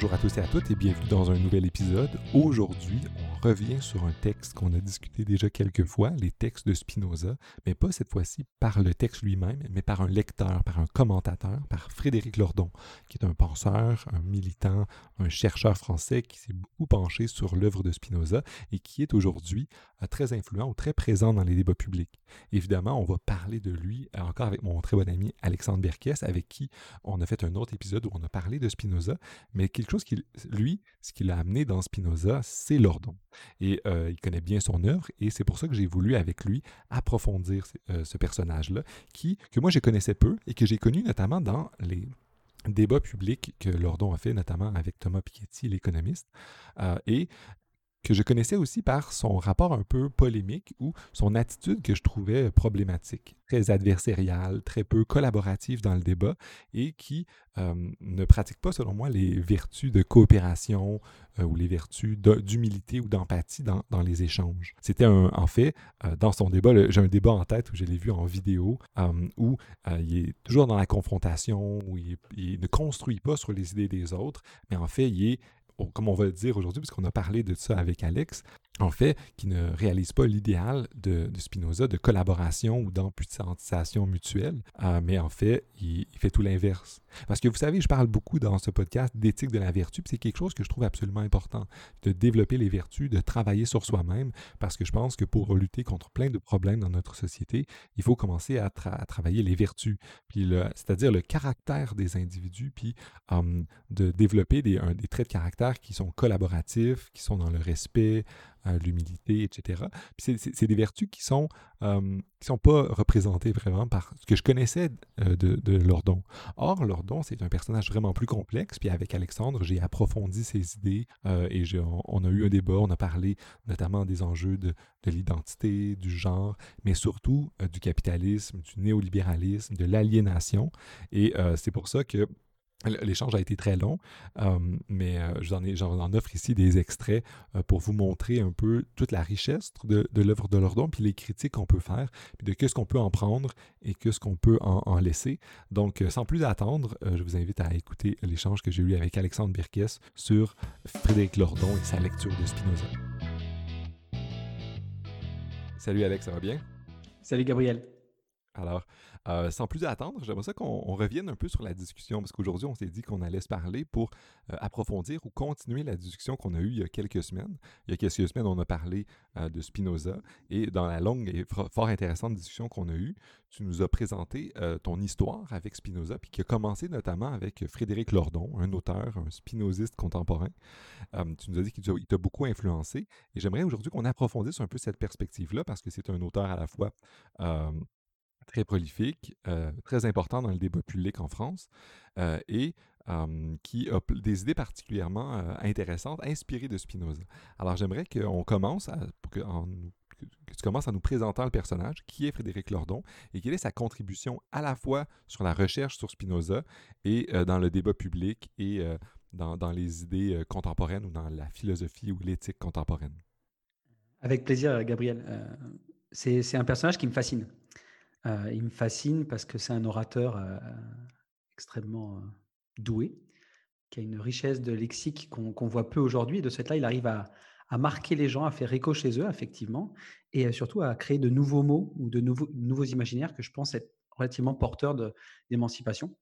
Bonjour à tous et à toutes et bienvenue dans un nouvel épisode. Aujourd'hui, revient sur un texte qu'on a discuté déjà quelques fois, les textes de Spinoza, mais pas cette fois-ci par le texte lui-même, mais par un lecteur, par un commentateur, par Frédéric Lordon, qui est un penseur, un militant, un chercheur français qui s'est beaucoup penché sur l'œuvre de Spinoza et qui est aujourd'hui euh, très influent ou très présent dans les débats publics. Évidemment, on va parler de lui euh, encore avec mon très bon ami Alexandre Berkes, avec qui on a fait un autre épisode où on a parlé de Spinoza, mais quelque chose qui, lui, ce qu'il a amené dans Spinoza, c'est l'ordon. Et euh, il connaît bien son œuvre, et c'est pour ça que j'ai voulu, avec lui, approfondir euh, ce personnage-là, qui, que moi je connaissais peu, et que j'ai connu notamment dans les débats publics que Lordon a fait, notamment avec Thomas Piketty, l'économiste. Euh, et que je connaissais aussi par son rapport un peu polémique ou son attitude que je trouvais problématique, très adversariale, très peu collaborative dans le débat et qui euh, ne pratique pas, selon moi, les vertus de coopération euh, ou les vertus d'humilité ou d'empathie dans, les échanges. C'était en fait, euh, dans son débat, j'ai un débat en tête où je l'ai vu en vidéo, où il est toujours dans la confrontation, où il ne construit pas sur les idées des autres, mais en fait, il est comme on va le dire aujourd'hui, puisqu'on a parlé de ça avec Alex, en fait, qui ne réalise pas l'idéal de, Spinoza de collaboration ou d'amputation mutuelle, euh, mais en fait, il, fait tout l'inverse. Parce que vous savez, je parle beaucoup dans ce podcast d'éthique de la vertu, puis c'est quelque chose que je trouve absolument important, de développer les vertus, de travailler sur soi-même, parce que je pense que pour lutter contre plein de problèmes dans notre société, il faut commencer à, travailler les vertus, puis c'est-à-dire le caractère des individus, puis hum, de développer des traits de caractère qui sont collaboratifs, qui sont dans le respect, l'humilité, etc. c'est des vertus qui sont euh, qui sont pas représentées vraiment par ce que je connaissais euh, de, de, Lordon. Or, Lordon, c'est un personnage vraiment plus complexe. Puis avec Alexandre, j'ai approfondi ses idées euh, et on, a eu un débat. On a parlé notamment des enjeux de, de l'identité, du genre, mais surtout du capitalisme, du néolibéralisme, de l'aliénation. Et c'est pour ça que L'échange a été très long, euh, mais euh, j'en, en offre ici des extraits euh, pour vous montrer un peu toute la richesse de, l'œuvre de Lordon, puis les critiques qu'on peut faire, puis de qu'est-ce qu'on peut en prendre et qu'est-ce qu'on peut en, laisser. Donc, sans plus attendre, je vous invite à écouter l'échange que j'ai eu avec Alexandre Birkes sur Frédéric Lordon et sa lecture de Spinoza. Salut Alex, ça va bien? Salut Gabriel. Alors, euh, sans plus attendre, j'aimerais ça qu'on revienne un peu sur la discussion, parce qu'aujourd'hui, on s'est dit qu'on allait se parler pour euh, approfondir ou continuer la discussion qu'on a eue il y a quelques semaines. Il y a quelques semaines, on a parlé euh, de Spinoza, et dans la longue et fort intéressante discussion qu'on a eue, tu nous as présenté ton histoire avec Spinoza, puis qui a commencé notamment avec Frédéric Lordon, un auteur, un spinoziste contemporain. tu nous as dit qu'il t'a beaucoup influencé, et j'aimerais aujourd'hui qu'on approfondisse un peu cette perspective-là, parce que c'est un auteur à la fois très prolifique, euh, très important dans le débat public en France, euh, et qui a des idées particulièrement euh, intéressantes, inspirées de Spinoza. Alors j'aimerais qu'on commence, que, tu commences à nous présenter le personnage, qui est Frédéric Lordon, et quelle est sa contribution à la fois sur la recherche sur Spinoza et dans le débat public et dans, les idées contemporaines ou dans la philosophie ou l'éthique contemporaine? Avec plaisir, Gabriel. c'est un personnage qui me fascine. Euh, il me fascine parce que c'est un orateur euh, extrêmement euh, doué, qui a une richesse de lexique qu'on voit peu aujourd'hui. de ce fait-là, il arrive à, marquer les gens, à faire écho chez eux, effectivement, et surtout à créer de nouveaux mots ou de nouveaux, nouveaux imaginaires que je pense être relativement porteurs d'émancipation.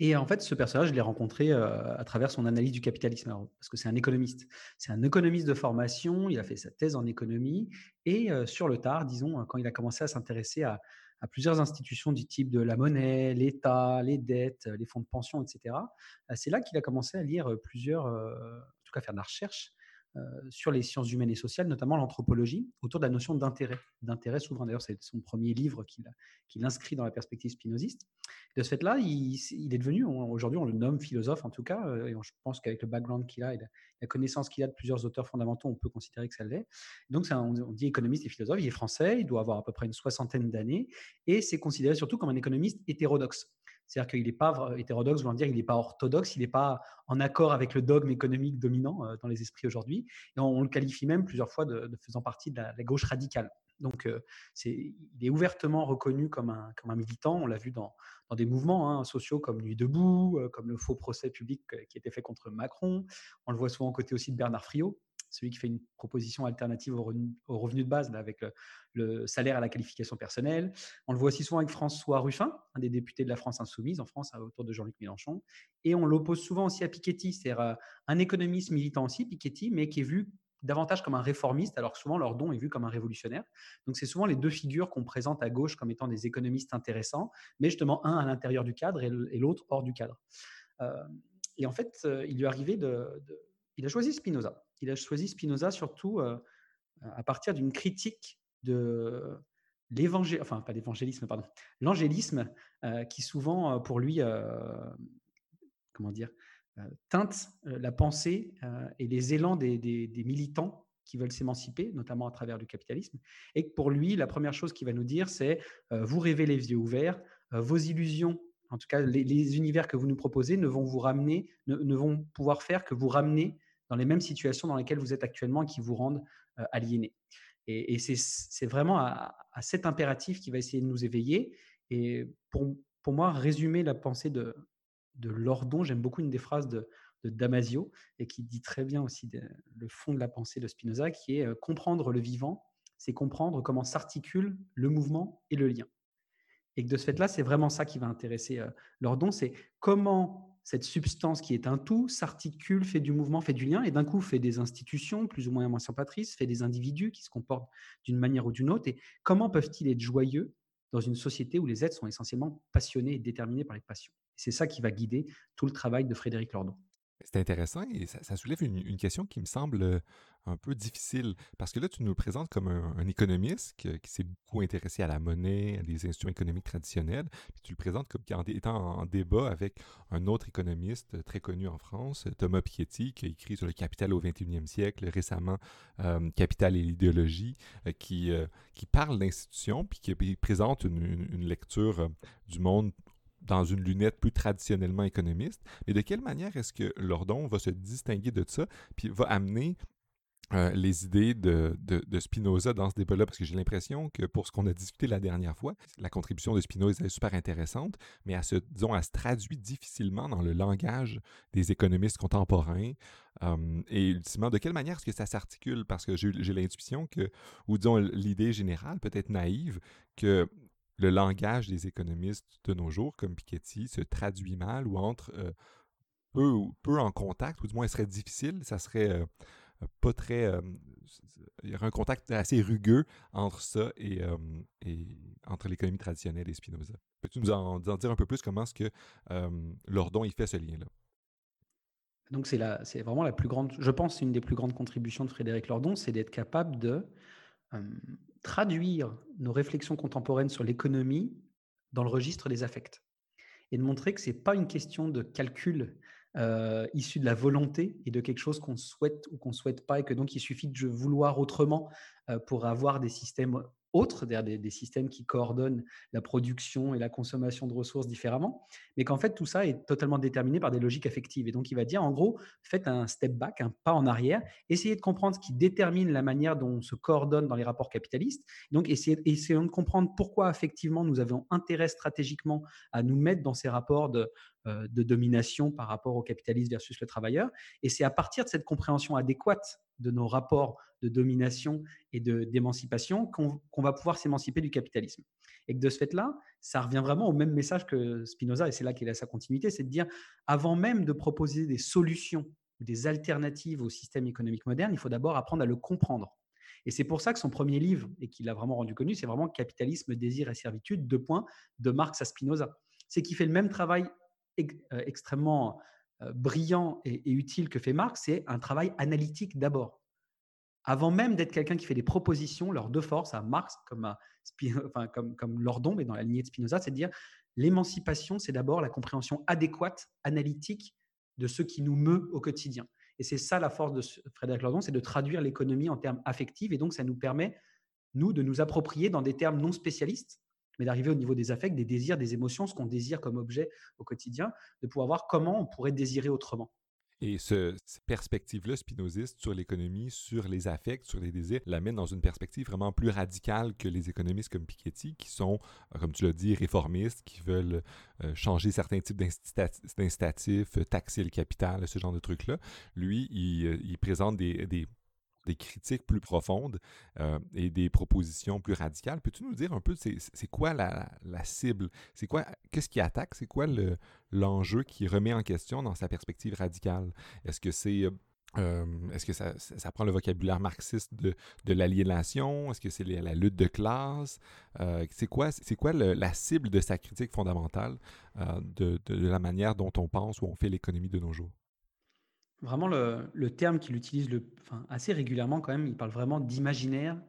Et en fait, ce personnage, je l'ai rencontré à travers son analyse du capitalisme, parce que c'est un économiste. C'est un économiste de formation, il a fait sa thèse en économie, et sur le tard, disons, quand il a commencé à s'intéresser à, plusieurs institutions du type de la monnaie, l'État, les dettes, les fonds de pension, etc., c'est là qu'il a commencé à lire plusieurs, en tout cas faire de la recherche euh, sur les sciences humaines et sociales, notamment l'anthropologie, autour de la notion d'intérêt, d'intérêt souverain. D'ailleurs, c'est son premier livre qu'il inscrit dans la perspective spinoziste. De ce fait-là, il, est devenu, aujourd'hui on le nomme philosophe en tout cas, euh, et je pense qu'avec le background qu'il a et la, connaissance qu'il a de plusieurs auteurs fondamentaux, on peut considérer que ça l'est. Donc on, dit économiste et philosophe, il est français, il doit avoir à peu près une soixantaine d'années, et c'est considéré surtout comme un économiste hétérodoxe. C'est-à-dire qu'il n'est pas hétérodoxe, dire qu'il n'est pas orthodoxe, il n'est pas en accord avec le dogme économique dominant euh, dans les esprits aujourd'hui. Et on, le qualifie même plusieurs fois de, faisant partie de la, gauche radicale. Donc, c'est, il est ouvertement reconnu comme un, militant. On l'a vu dans, des mouvements hein, sociaux comme Nuit debout, comme le faux procès public qui a été fait contre Macron. On le voit souvent aux côtés aussi de Bernard Friot, celui qui fait une proposition alternative au revenu, de base avec le, salaire à la qualification personnelle. On le voit aussi souvent avec François Ruffin, un des députés de la France insoumise en France, autour de Jean-Luc Mélenchon. Et on l'oppose souvent aussi à Piketty, c'est-à-dire un économiste militant aussi, Piketty, mais qui est vu davantage comme un réformiste, alors souvent leur don est vu comme un révolutionnaire. Donc c'est souvent les deux figures qu'on présente à gauche comme étant des économistes intéressants, mais justement un à l'intérieur du cadre et l'autre hors du cadre. Euh, et en fait, euh, il lui est arrivé de, Il a choisi Spinoza. Il a choisi Spinoza surtout euh, à partir d'une critique de enfin pas l'évangélisme, pardon, l'angélisme, qui souvent pour lui, comment dire, euh, teinte euh, la pensée euh, et les élans des, militants qui veulent s'émanciper, notamment à travers le capitalisme. Et que pour lui, la première chose qu'il va nous dire, c'est vous rêvez les yeux ouverts, vos illusions, en tout cas les, univers que vous nous proposez, ne vont vous ramener, ne, vont pouvoir faire que vous ramener dans les mêmes situations dans lesquelles vous êtes actuellement et qui vous rendent aliénés. Et, c'est vraiment à, cet impératif qui va essayer de nous éveiller. Et pour, pour moi, résumer la pensée de, de Lordon. J'aime beaucoup une des phrases de, Damasio et qui dit très bien aussi le fond de la pensée de Spinoza, qui est euh, comprendre le vivant, c'est comprendre comment s'articule le mouvement et le lien. Et que de ce fait-là, c'est vraiment ça qui va intéresser euh, Lordon, c'est comment cette substance qui est un tout s'articule, fait du mouvement, fait du lien, et d'un coup fait des institutions plus ou moins émancipatrices, fait des individus qui se comportent d'une manière ou d'une autre, et comment peuvent-ils être joyeux dans une société où les êtres sont essentiellement passionnés et déterminés par les passions? C'est ça qui va guider tout le travail de Frédéric Lordon. C'est intéressant et ça, soulève une, question qui me semble euh, un peu difficile parce que là, tu nous le présentes comme un, économiste qui, s'est beaucoup intéressé à la monnaie, à des institutions économiques traditionnelles. Puis tu le présentes comme étant en, débat avec un autre économiste très connu en France, Thomas Piketty, qui a écrit sur le capital au 21e siècle, récemment euh, Capital et l'idéologie, euh, qui, qui parle d'institutions puis qui, présente une, une lecture du monde dans une lunette plus traditionnellement économiste. Mais de quelle manière est-ce que Lordon va se distinguer de ça, puis va amener euh, les idées de, Spinoza dans ce débat-là, parce que j'ai l'impression que pour ce qu'on a discuté la dernière fois, la contribution de Spinoza est super intéressante, mais elle se, disons, elle se traduit difficilement dans le langage des économistes contemporains. Euh, et ultimement, de quelle manière est-ce que ça s'articule? Parce que j'ai l'intuition que, ou disons l'idée générale, peut-être naïve, que le langage des économistes de nos jours, comme Piketty, se traduit mal ou entre euh, peu, peu en contact, ou du moins ce serait difficile, ça serait euh, pas très... Euh, il y aurait un contact assez rugueux entre ça et, entre l'économie traditionnelle et Spinoza. Peux-tu nous en, dire un peu plus comment est-ce que Lordon il fait ce lien-là? Donc c'est vraiment la plus grande, je pense, une des plus grandes contributions de Frédéric Lordon, c'est d'être capable de traduire nos réflexions contemporaines sur l'économie dans le registre des affects et de montrer que ce n'est pas une question de calcul euh, issu de la volonté et de quelque chose qu'on souhaite ou qu'on ne souhaite pas et que donc il suffit de vouloir autrement euh, pour avoir des systèmes autres, des, des, systèmes qui coordonnent la production et la consommation de ressources différemment, mais qu'en fait tout ça est totalement déterminé par des logiques affectives. Et donc il va dire en gros, faites un step back, un pas en arrière, essayez de comprendre ce qui détermine la manière dont on se coordonne dans les rapports capitalistes, donc essayez, essayons de comprendre pourquoi effectivement nous avons intérêt stratégiquement à nous mettre dans ces rapports de, euh, de domination par rapport au capitaliste versus le travailleur. Et c'est à partir de cette compréhension adéquate de nos rapports de domination et d'émancipation qu'on va pouvoir s'émanciper du capitalisme. Et que de ce fait-là, ça revient vraiment au même message que Spinoza, et c'est là qu'il a sa continuité, c'est de dire, avant même de proposer des solutions ou des alternatives au système économique moderne, il faut d'abord apprendre à le comprendre. Et c'est pour ça que son premier livre, et qu'il a vraiment rendu connu, c'est vraiment Capitalisme, désir et servitude, deux points, de Marx à Spinoza. C'est qu'il fait le même travail euh, extrêmement brillant et, utile que fait Marx, c'est un travail analytique d'abord. Avant même d'être quelqu'un qui fait des propositions, leurs deux forces, à Marx comme, à enfin, comme, comme Lordon, mais dans la lignée de Spinoza, c'est de dire l'émancipation, c'est d'abord la compréhension adéquate, analytique de ce qui nous meut au quotidien. Et c'est ça la force de Frédéric Lordon, c'est de traduire l'économie en termes affectifs. Et donc, ça nous permet, nous, de nous approprier dans des termes non spécialistes, mais d'arriver au niveau des affects, des désirs, des émotions, ce qu'on désire comme objet au quotidien, de pouvoir voir comment on pourrait désirer autrement. Et ce, cette perspective-là spinoziste sur l'économie, sur les affects, sur les désirs, l'amène dans une perspective vraiment plus radicale que les économistes comme Piketty, qui sont, euh, comme tu l'as dit, réformistes, qui veulent euh, changer certains types d'incitatifs, taxer le capital, ce genre de trucs-là. Lui, il, euh, présente des des critiques plus profondes euh, et des propositions plus radicales. Peux-tu nous dire un peu c'est quoi la, cible? C'est quoi qu'est-ce qui attaque? C'est quoi l'enjeu qui remet en question dans sa perspective radicale? Est-ce que c'est euh, est-ce que ça, ça, prend le vocabulaire marxiste de, de l'aliénation? Est-ce que c'est la, lutte de classe? Euh, c'est quoi, quoi la cible de sa critique fondamentale de, de, la manière dont on pense ou on fait l'économie de nos jours? Vraiment, le, terme qu'il utilise assez régulièrement quand même, il parle vraiment d'imaginaire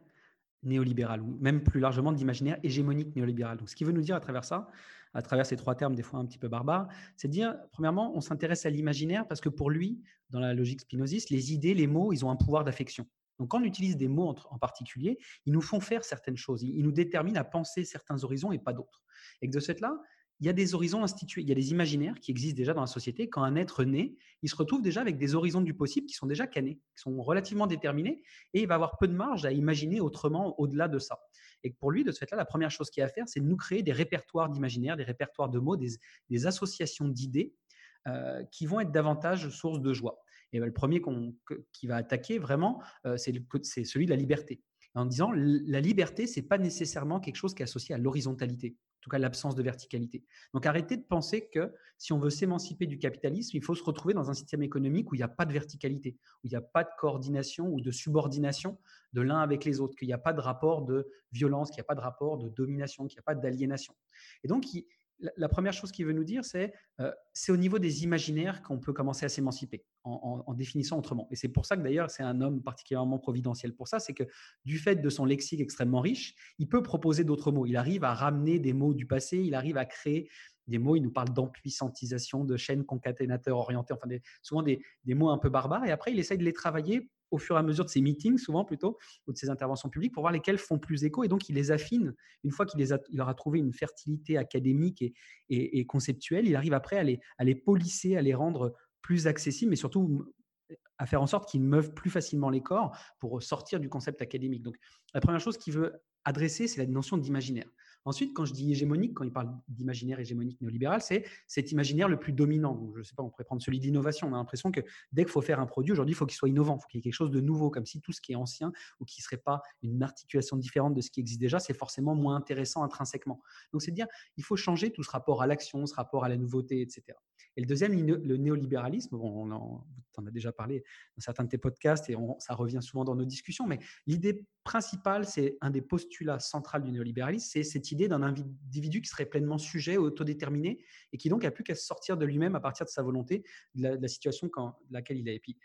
néolibéral, ou même plus largement d'imaginaire hégémonique néolibéral. Donc, ce qu'il veut nous dire à travers ça, à travers ces trois termes des fois un petit peu barbares, c'est dire, premièrement, on s'intéresse à l'imaginaire parce que pour lui, dans la logique spinoziste, les idées, les mots, ils ont un pouvoir d'affection. Donc, quand on utilise des mots en, particulier, ils nous font faire certaines choses, ils, nous déterminent à penser certains horizons et pas d'autres. Et que de ce fait-là, il y a des horizons institués, il y a des imaginaires qui existent déjà dans la société. Quand un être naît, il se retrouve déjà avec des horizons du possible qui sont déjà canés, qui sont relativement déterminés, et il va avoir peu de marge à imaginer autrement au-delà de ça. Et pour lui, de ce fait-là, la première chose qu'il a à faire, c'est de nous créer des répertoires d'imaginaires, des répertoires de mots, des, associations d'idées euh, qui vont être davantage source de joie. Et ben, le premier qui va attaquer vraiment, euh, c'est celui de la liberté en disant la liberté, c'est pas nécessairement quelque chose qui est associé à l'horizontalité tout cas l'absence de verticalité. Donc arrêtez de penser que si on veut s'émanciper du capitalisme, il faut se retrouver dans un système économique où il n'y a pas de verticalité, où il n'y a pas de coordination ou de subordination de l'un avec les autres, qu'il n'y a pas de rapport de violence, qu'il n'y a pas de rapport de domination, qu'il n'y a pas d'aliénation. Et donc, la première chose qu'il veut nous dire, c'est euh, c'est au niveau des imaginaires qu'on peut commencer à s'émanciper en, définissant autrement. Et c'est pour ça que d'ailleurs c'est un homme particulièrement providentiel. Pour ça, c'est que du fait de son lexique extrêmement riche, il peut proposer d'autres mots. Il arrive à ramener des mots du passé, il arrive à créer des mots. Il nous parle d'empuissantisation, de chaînes concaténateurs orientées, enfin souvent des, des mots un peu barbares. Et après, il essaye de les travailler au fur et à mesure de ses meetings, souvent plutôt, ou de ses interventions publiques, pour voir lesquelles font plus écho. Et donc, il les affine. Une fois qu'il a, il leur a trouvé une fertilité académique et, et, conceptuelle, il arrive après à les, à les polisser, à les rendre plus accessibles, mais surtout à faire en sorte qu'ils meuvent plus facilement les corps pour sortir du concept académique. Donc, la première chose qu'il veut adresser, c'est la notion d'imaginaire. Ensuite, quand je dis hégémonique, quand il parle d'imaginaire hégémonique néolibéral, c'est cet imaginaire le plus dominant. je ne sais pas, on pourrait prendre celui d'innovation. On a l'impression que dès qu'il faut faire un produit, aujourd'hui, il faut qu'il soit innovant, il faut qu'il y ait quelque chose de nouveau, comme si tout ce qui est ancien ou qui ne serait pas une articulation différente de ce qui existe déjà, c'est forcément moins intéressant intrinsèquement. Donc, c'est dire, il faut changer tout ce rapport à l'action, ce rapport à la nouveauté, etc. Et le deuxième, le néolibéralisme, on en, en as déjà parlé dans certains de tes podcasts et ça revient souvent dans nos discussions, mais l'idée principale, c'est un des postulats centraux du néolibéralisme, c'est cette idée d'un individu qui serait pleinement sujet, autodéterminé et qui donc a plus qu'à sortir de lui-même à partir de sa volonté, de la, situation dans laquelle il est. Et puis,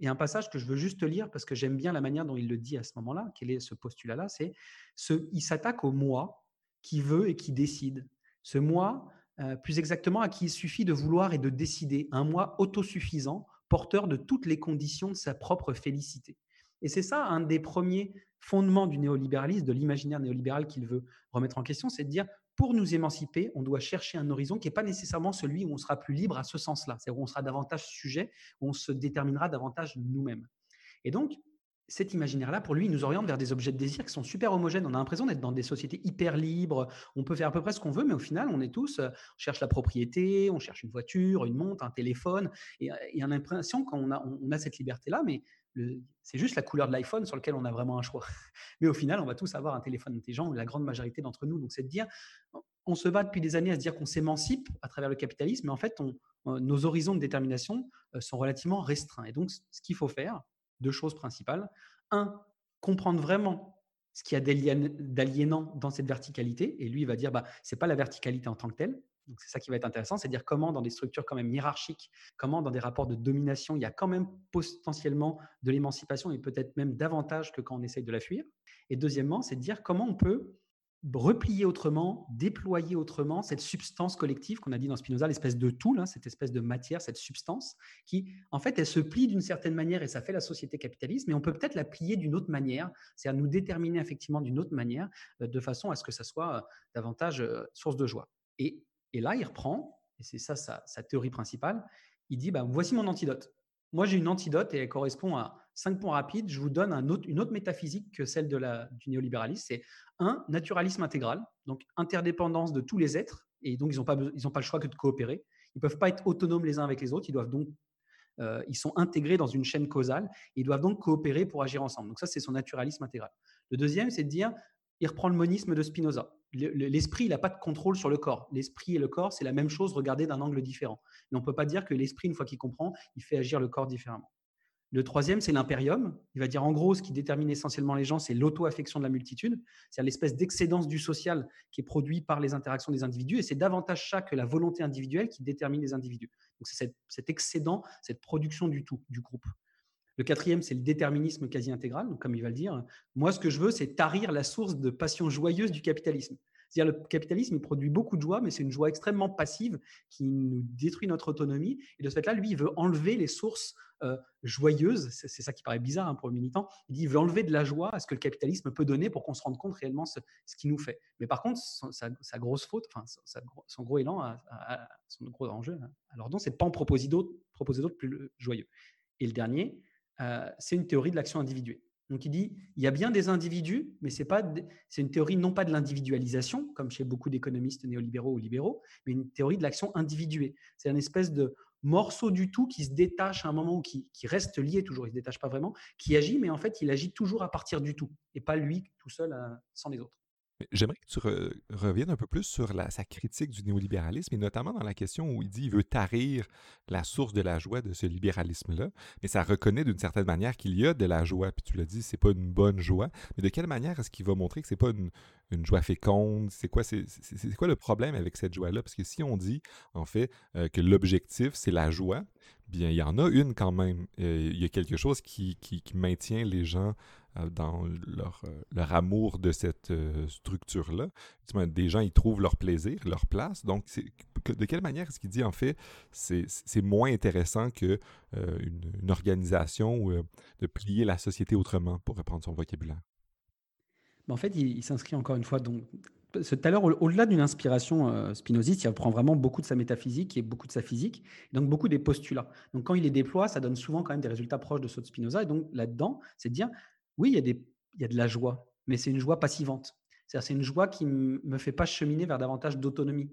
il y a un passage que je veux juste lire parce que j'aime bien la manière dont il le dit à ce moment-là. Quel est ce postulat-là C'est ce, il s'attaque au moi qui veut et qui décide. Ce moi, euh, plus exactement, à qui il suffit de vouloir et de décider. Un moi autosuffisant, porteur de toutes les conditions de sa propre félicité. Et c'est ça un des premiers fondements du néolibéralisme, de l'imaginaire néolibéral qu'il veut remettre en question, c'est de dire pour nous émanciper, on doit chercher un horizon qui n'est pas nécessairement celui où on sera plus libre à ce sens-là, c'est-à-dire où on sera davantage sujet, où on se déterminera davantage nous-mêmes. Et donc, cet imaginaire-là, pour lui, il nous oriente vers des objets de désir qui sont super homogènes. On a l'impression d'être dans des sociétés hyper libres. On peut faire à peu près ce qu'on veut, mais au final, on est tous, euh, on cherche la propriété, on cherche une voiture, une montre, un téléphone. Et, il y a l'impression qu'on a, on a cette liberté-là, mais c'est juste la couleur de l'iPhone sur lequel on a vraiment un choix. Mais au final, on va tous avoir un téléphone intelligent, la grande majorité d'entre nous. Donc, c'est de dire, on se bat depuis des années à se dire qu'on s'émancipe à travers le capitalisme, mais en fait, nos horizons de détermination euh, sont relativement restreints. Et donc, ce qu'il faut faire, deux choses principales. Un, comprendre vraiment ce qu'il y a d'aliénant dans cette verticalité. Et lui, il va dire, bah, ce n'est pas la verticalité en tant que telle. Donc c'est ça qui va être intéressant, c'est dire comment dans des structures quand même hiérarchiques, comment dans des rapports de domination, il y a quand même potentiellement de l'émancipation et peut-être même davantage que quand on essaye de la fuir. Et deuxièmement, c'est de dire comment on peut replier autrement, déployer autrement cette substance collective qu'on a dit dans Spinoza, l'espèce de tout, là, cette espèce de matière, cette substance, qui, en fait, elle se plie d'une certaine manière et ça fait la société capitaliste, mais on peut peut-être la plier d'une autre manière, c'est-à-dire nous déterminer effectivement d'une autre manière, euh, de façon à ce que ça soit euh, davantage euh, source de joie. Et, là, il reprend, et c'est ça sa, théorie principale, il dit, bah, voici mon antidote. Moi j'ai une antidote et elle correspond à cinq points rapides. Je vous donne une autre métaphysique que celle de la, du néolibéralisme. C'est un, naturalisme intégral, donc interdépendance de tous les êtres, et donc ils n'ont pas, pas le choix que de coopérer. Ils ne peuvent pas être autonomes les uns avec les autres, ils doivent donc euh, ils sont intégrés dans une chaîne causale et ils doivent donc coopérer pour agir ensemble. Donc ça, c'est son naturalisme intégral. Le deuxième, c'est de dire, il reprend le monisme de Spinoza. L'esprit, il n'a pas de contrôle sur le corps. L'esprit et le corps, c'est la même chose regardé d'un angle différent. On ne peut pas dire que l'esprit, une fois qu'il comprend, il fait agir le corps différemment. Le troisième, c'est l'impérium. Il va dire en gros, ce qui détermine essentiellement les gens, c'est l'auto-affection de la multitude, c'est-à-dire l'espèce d'excédence du social qui est produit par les interactions des individus, et c'est davantage ça que la volonté individuelle qui détermine les individus. Donc c'est cet, excédent, cette production du tout, du groupe. Le quatrième, c'est le déterminisme quasi intégral. Donc, comme il va le dire, moi, ce que je veux, c'est tarir la source de passion joyeuse du capitalisme. C'est-à-dire le capitalisme, il produit beaucoup de joie, mais c'est une joie extrêmement passive qui nous détruit notre autonomie. Et de ce fait-là, lui, il veut enlever les sources euh, joyeuses. C'est, ça qui paraît bizarre hein, pour le militant. Il dit il veut enlever de la joie à ce que le capitalisme peut donner pour qu'on se rende compte réellement ce, ce qu'il nous fait. Mais par contre, sa, grosse faute, enfin, son gros élan, son gros enjeu, hein, alors donc, c'est de pas en proposer d'autres plus joyeux. Et le dernier, euh, c'est une théorie de l'action individuée. Donc il dit, il y a bien des individus, mais c'est pas, c'est une théorie non pas de l'individualisation, comme chez beaucoup d'économistes néolibéraux ou libéraux, mais une théorie de l'action individuée. C'est une espèce de morceau du tout qui se détache à un moment ou qui, qui reste lié toujours, il ne se détache pas vraiment, qui agit, mais en fait il agit toujours à partir du tout, et pas lui tout seul euh, sans les autres. J'aimerais que tu reviennes un peu plus sur sa critique du néolibéralisme et notamment dans la question où il dit qu'il veut tarir la source de la joie de ce libéralisme-là, mais ça reconnaît d'une certaine manière qu'il y a de la joie, puis tu l'as dit, c'est pas une bonne joie, mais de quelle manière est-ce qu'il va montrer que c'est pas une, joie féconde? C'est quoi, c'est, quoi le problème avec cette joie-là? Parce que si on dit, en fait, euh, que l'objectif, c'est la joie, bien, il y en a une quand même. Euh, il y a quelque chose qui, maintient les gens dans leur, euh, leur, amour de cette euh, structure-là. Des gens, ils trouvent leur plaisir, leur place. Donc, de quelle manière est-ce qu'il dit, en fait, c'est moins intéressant qu'une une organisation ou de plier la société autrement, pour reprendre son vocabulaire? En fait, il, s'inscrit encore une fois donc, tout à l'heure, au-delà d'une inspiration spinoziste, il prend vraiment beaucoup de sa métaphysique et beaucoup de sa physique, donc beaucoup des postulats. Donc quand il les déploie, ça donne souvent quand même des résultats proches de ceux de Spinoza. Et donc là-dedans, c'est de dire, oui, il y, a des, de la joie, mais c'est une joie passivante. C'est-à-dire, c'est une joie qui ne me fait pas cheminer vers davantage d'autonomie.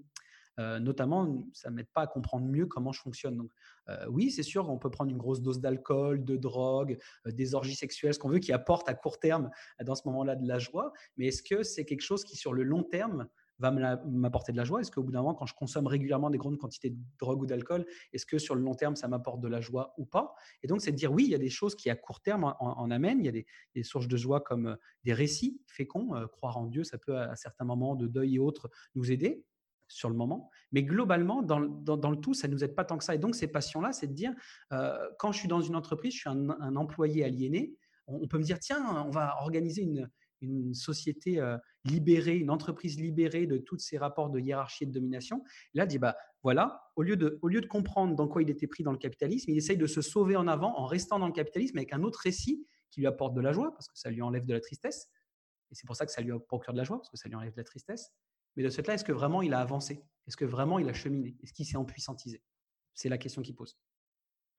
Euh, notamment, ça ne m'aide pas à comprendre mieux comment je fonctionne. Donc, euh, oui, c'est sûr, on peut prendre une grosse dose d'alcool, de drogue, euh, des orgies sexuelles, ce qu'on veut, qui apporte à court terme, dans ce moment-là, de la joie. Mais est-ce que c'est quelque chose qui, sur le long terme, va m'apporter de la joie? Est-ce qu'au bout d'un moment, quand je consomme régulièrement des grandes quantités de drogue ou d'alcool, est-ce que sur le long terme, ça m'apporte de la joie ou pas? Et donc, c'est de dire oui, il y a des choses qui à court terme en, amènent. Il y a des, sources de joie comme euh, des récits féconds. Euh, croire en Dieu, ça peut à, certains moments de deuil et autres nous aider sur le moment. Mais globalement, dans, le tout, ça ne nous aide pas tant que ça. Et donc, ces passions-là, c'est de dire, euh, quand je suis dans une entreprise, je suis un, un employé aliéné, on, peut me dire, tiens, on va organiser une, une société euh, libérée, une entreprise libérée de tous ces rapports de hiérarchie et de domination. Là, dit bah voilà, au lieu de, au lieu de comprendre dans quoi il était pris dans le capitalisme, il essaye de se sauver en avant en restant dans le capitalisme avec un autre récit qui lui apporte de la joie parce que ça lui enlève de la tristesse. Et c'est pour ça que ça lui procure de la joie parce que ça lui enlève de la tristesse. Mais de ce fait-là, est-ce que vraiment il a avancé? Est-ce que vraiment il a cheminé? Est-ce qu'il s'est empuissantisé? C'est la question qu'il pose.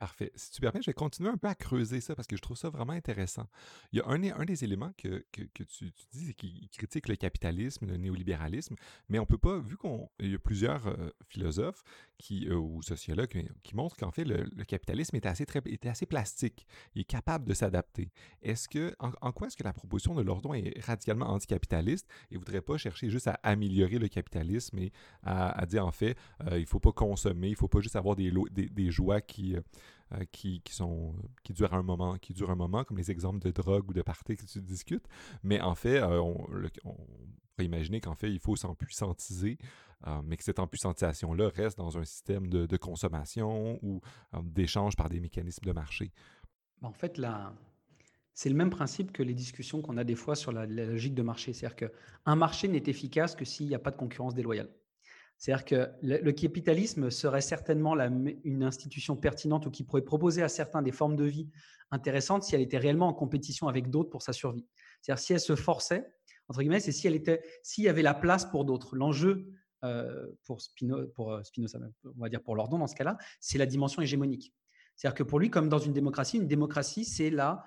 Parfait. Si tu permets, je vais continuer un peu à creuser ça parce que je trouve ça vraiment intéressant. Il y a un, des éléments que, tu, tu, dis, c'est qu'il critique le capitalisme, le néolibéralisme, mais on peut pas, vu qu'il y a plusieurs euh, philosophes euh, ou sociologues qui, montrent qu'en fait, le, capitalisme était assez, très, était assez plastique, il est capable de s'adapter. Est-ce que, en, quoi est-ce que la proposition de Lordon est radicalement anticapitaliste et voudrait pas chercher juste à améliorer le capitalisme et à, dire, en fait, euh, il faut pas consommer, il faut pas juste avoir des, des, des joies qui euh, qui, sont, qui durent un moment, qui durent un moment, comme les exemples de drogue ou de party que tu discutes. Mais en fait, euh, on, pourrait imaginer qu'en fait, il faut s'empuissantiser, euh, mais que cette empuissantisation-là reste dans un système de, consommation ou d'échange par des mécanismes de marché. Ben, en fait, là, c'est le même principe que les discussions qu'on a des fois sur la, la logique de marché. C'est-à-dire qu'un marché n'est efficace que s'il n'y a pas de concurrence déloyale. C'est-à-dire que le, capitalisme serait certainement une institution pertinente ou qui pourrait proposer à certains des formes de vie intéressantes si elle était réellement en compétition avec d'autres pour sa survie. C'est-à-dire si elle se forçait, entre guillemets, c'est si elle était, s'il y avait la place pour d'autres. L'enjeu euh, pour, euh, Spinoza, on va dire pour Lordon dans ce cas-là, c'est la dimension hégémonique. C'est-à-dire que pour lui, comme dans une démocratie, une démocratie, c'est la,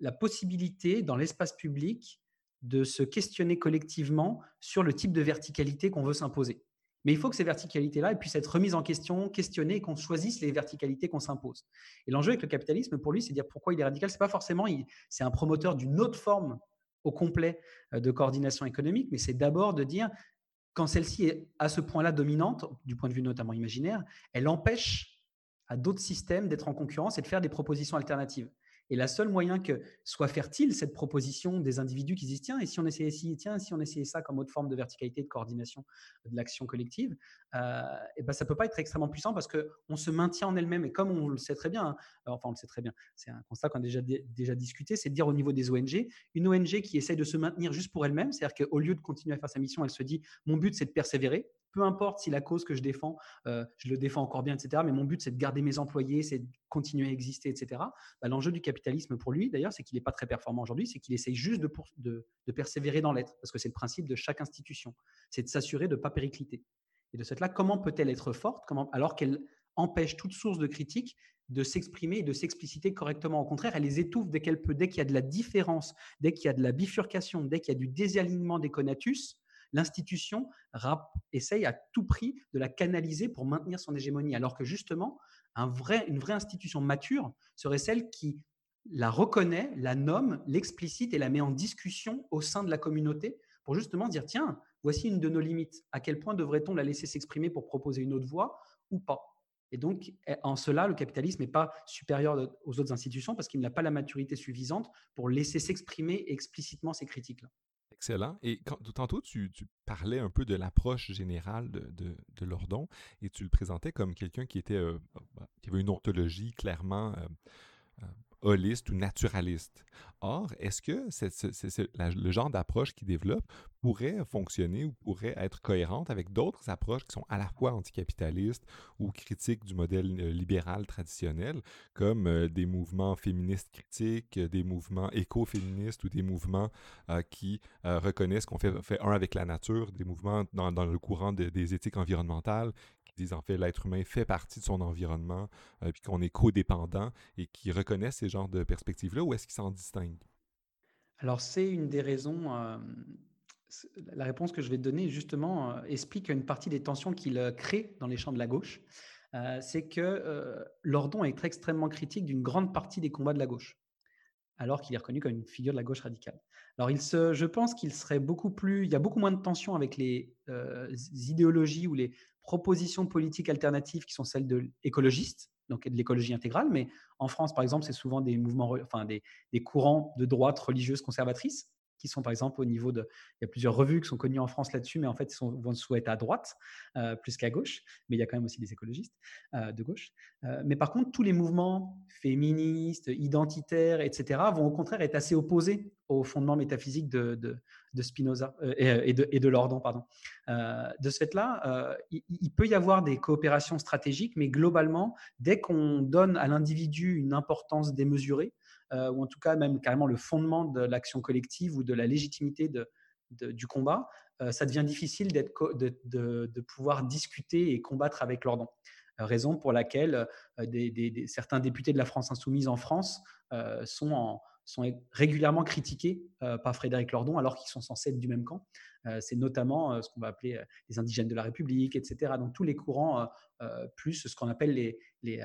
la possibilité dans l'espace public de se questionner collectivement sur le type de verticalité qu'on veut s'imposer. Mais il faut que ces verticalités-là puissent être remises en question, questionnées, qu'on choisisse les verticalités qu'on s'impose. Et l'enjeu avec le capitalisme, pour lui, c'est dire pourquoi il est radical. C'est pas forcément, c'est un promoteur d'une autre forme au complet euh, de coordination économique, mais c'est d'abord de dire quand celle-ci est à ce point-là dominante, du point de vue notamment imaginaire, elle empêche à d'autres systèmes d'être en concurrence et de faire des propositions alternatives. Et la seule moyen que soit fertile cette proposition des individus qui disent tiens, et si on essayait ci, tiens, si on essayait ça comme autre forme de verticalité, de coordination de l'action collective, euh, et ben ça peut pas être extrêmement puissant parce que on se maintient en elle-même. Et comme on le sait très bien, hein, enfin on le sait très bien, c'est un constat qu'on a déjà, déjà discuté, c'est de dire au niveau des ONG, une ONG qui essaye de se maintenir juste pour elle-même, c'est-à-dire qu'au lieu de continuer à faire sa mission, elle se dit mon but c'est de persévérer, peu importe si la cause que je défends, euh, je le défends encore bien, etc. Mais mon but, c'est de garder mes employés, c'est de continuer à exister, etc. Bah, l'enjeu du capitalisme pour lui, d'ailleurs, c'est qu'il n'est pas très performant aujourd'hui, c'est qu'il essaye juste de, persévérer dans l'être, parce que c'est le principe de chaque institution, c'est de s'assurer de ne pas péricliter. Et de cette là, comment peut-elle être forte alors qu'elle empêche toute source de critique de s'exprimer et de s'expliciter correctement? Au contraire, elle les étouffe dès qu'elle peut, dès qu'il y a de la différence, dès qu'il y a de la bifurcation, dès qu'il y a du désalignement des conatus, l'institution essaye à tout prix de la canaliser pour maintenir son hégémonie, alors que justement, une vraie institution mature serait celle qui la reconnaît, la nomme, l'explicite et la met en discussion au sein de la communauté pour justement dire, tiens, voici une de nos limites. À quel point devrait-on la laisser s'exprimer pour proposer une autre voie ou pas? Et donc, eh, en cela, le capitalisme n'est pas supérieur aux autres institutions parce qu'il n'a pas la maturité suffisante pour laisser s'exprimer explicitement ces critiques-là. Excellent. Et quand, tantôt, tu, parlais un peu de l'approche générale de, de, Lordon et tu le présentais comme quelqu'un qui euh, bah, avait une ontologie clairement euh, euh, holiste ou naturaliste. Or, est-ce que le genre d'approche qu'il développe pourrait fonctionner ou pourrait être cohérente avec d'autres approches qui sont à la fois anticapitalistes ou critiques du modèle euh, libéral traditionnel, comme euh, des mouvements féministes critiques, des mouvements écoféministes ou des mouvements qui reconnaissent qu'on fait, un avec la nature, des mouvements dans, le courant des éthiques environnementales disent en fait l'être humain fait partie de son environnement, euh, puis qu'on est codépendant et qui reconnaissent ces genres de perspectives-là, ou est-ce qu'ils s'en distinguent? Alors, c'est une des raisons. Euh, la réponse que je vais te donner, justement, euh, explique une partie des tensions qu'il crée dans les champs de la gauche. c'est que Lordon est extrêmement critique d'une grande partie des combats de la gauche alors qu'il est reconnu comme une figure de la gauche radicale. Alors, je pense qu'il serait beaucoup plus, il y a beaucoup moins de tension avec les idéologies ou les propositions politiques alternatives qui sont celles de l'écologiste, donc de l'écologie intégrale. Mais en France, par exemple, c'est souvent des mouvements, enfin des, des, courants de droite religieuse conservatrice qui sont par exemple au niveau de... Il y a plusieurs revues qui sont connues en France là-dessus, mais en fait, ils vont souhaiter à droite euh, plus qu'à gauche. Mais il y a quand même aussi des écologistes euh, de gauche. Euh, mais par contre, tous les mouvements féministes, identitaires, etc., vont au contraire être assez opposés aux fondements métaphysiques de, de, Spinoza et, de, et de Lordon. Pardon. de ce fait-là, il, il, peut y avoir des coopérations stratégiques, mais globalement, dès qu'on donne à l'individu une importance démesurée, euh, ou en tout cas même carrément le fondement de l'action collective ou de la légitimité de, du combat, euh, ça devient difficile de, pouvoir discuter et combattre avec. Euh, raison pour laquelle certains députés de la France insoumise en France sont, en, sont, régulièrement critiqués par Frédéric Lordon alors qu'ils sont censés être du même camp. C'est notamment ce qu'on va appeler les indigènes de la République, etc. Donc tous les courants, plus ce qu'on appelle les, les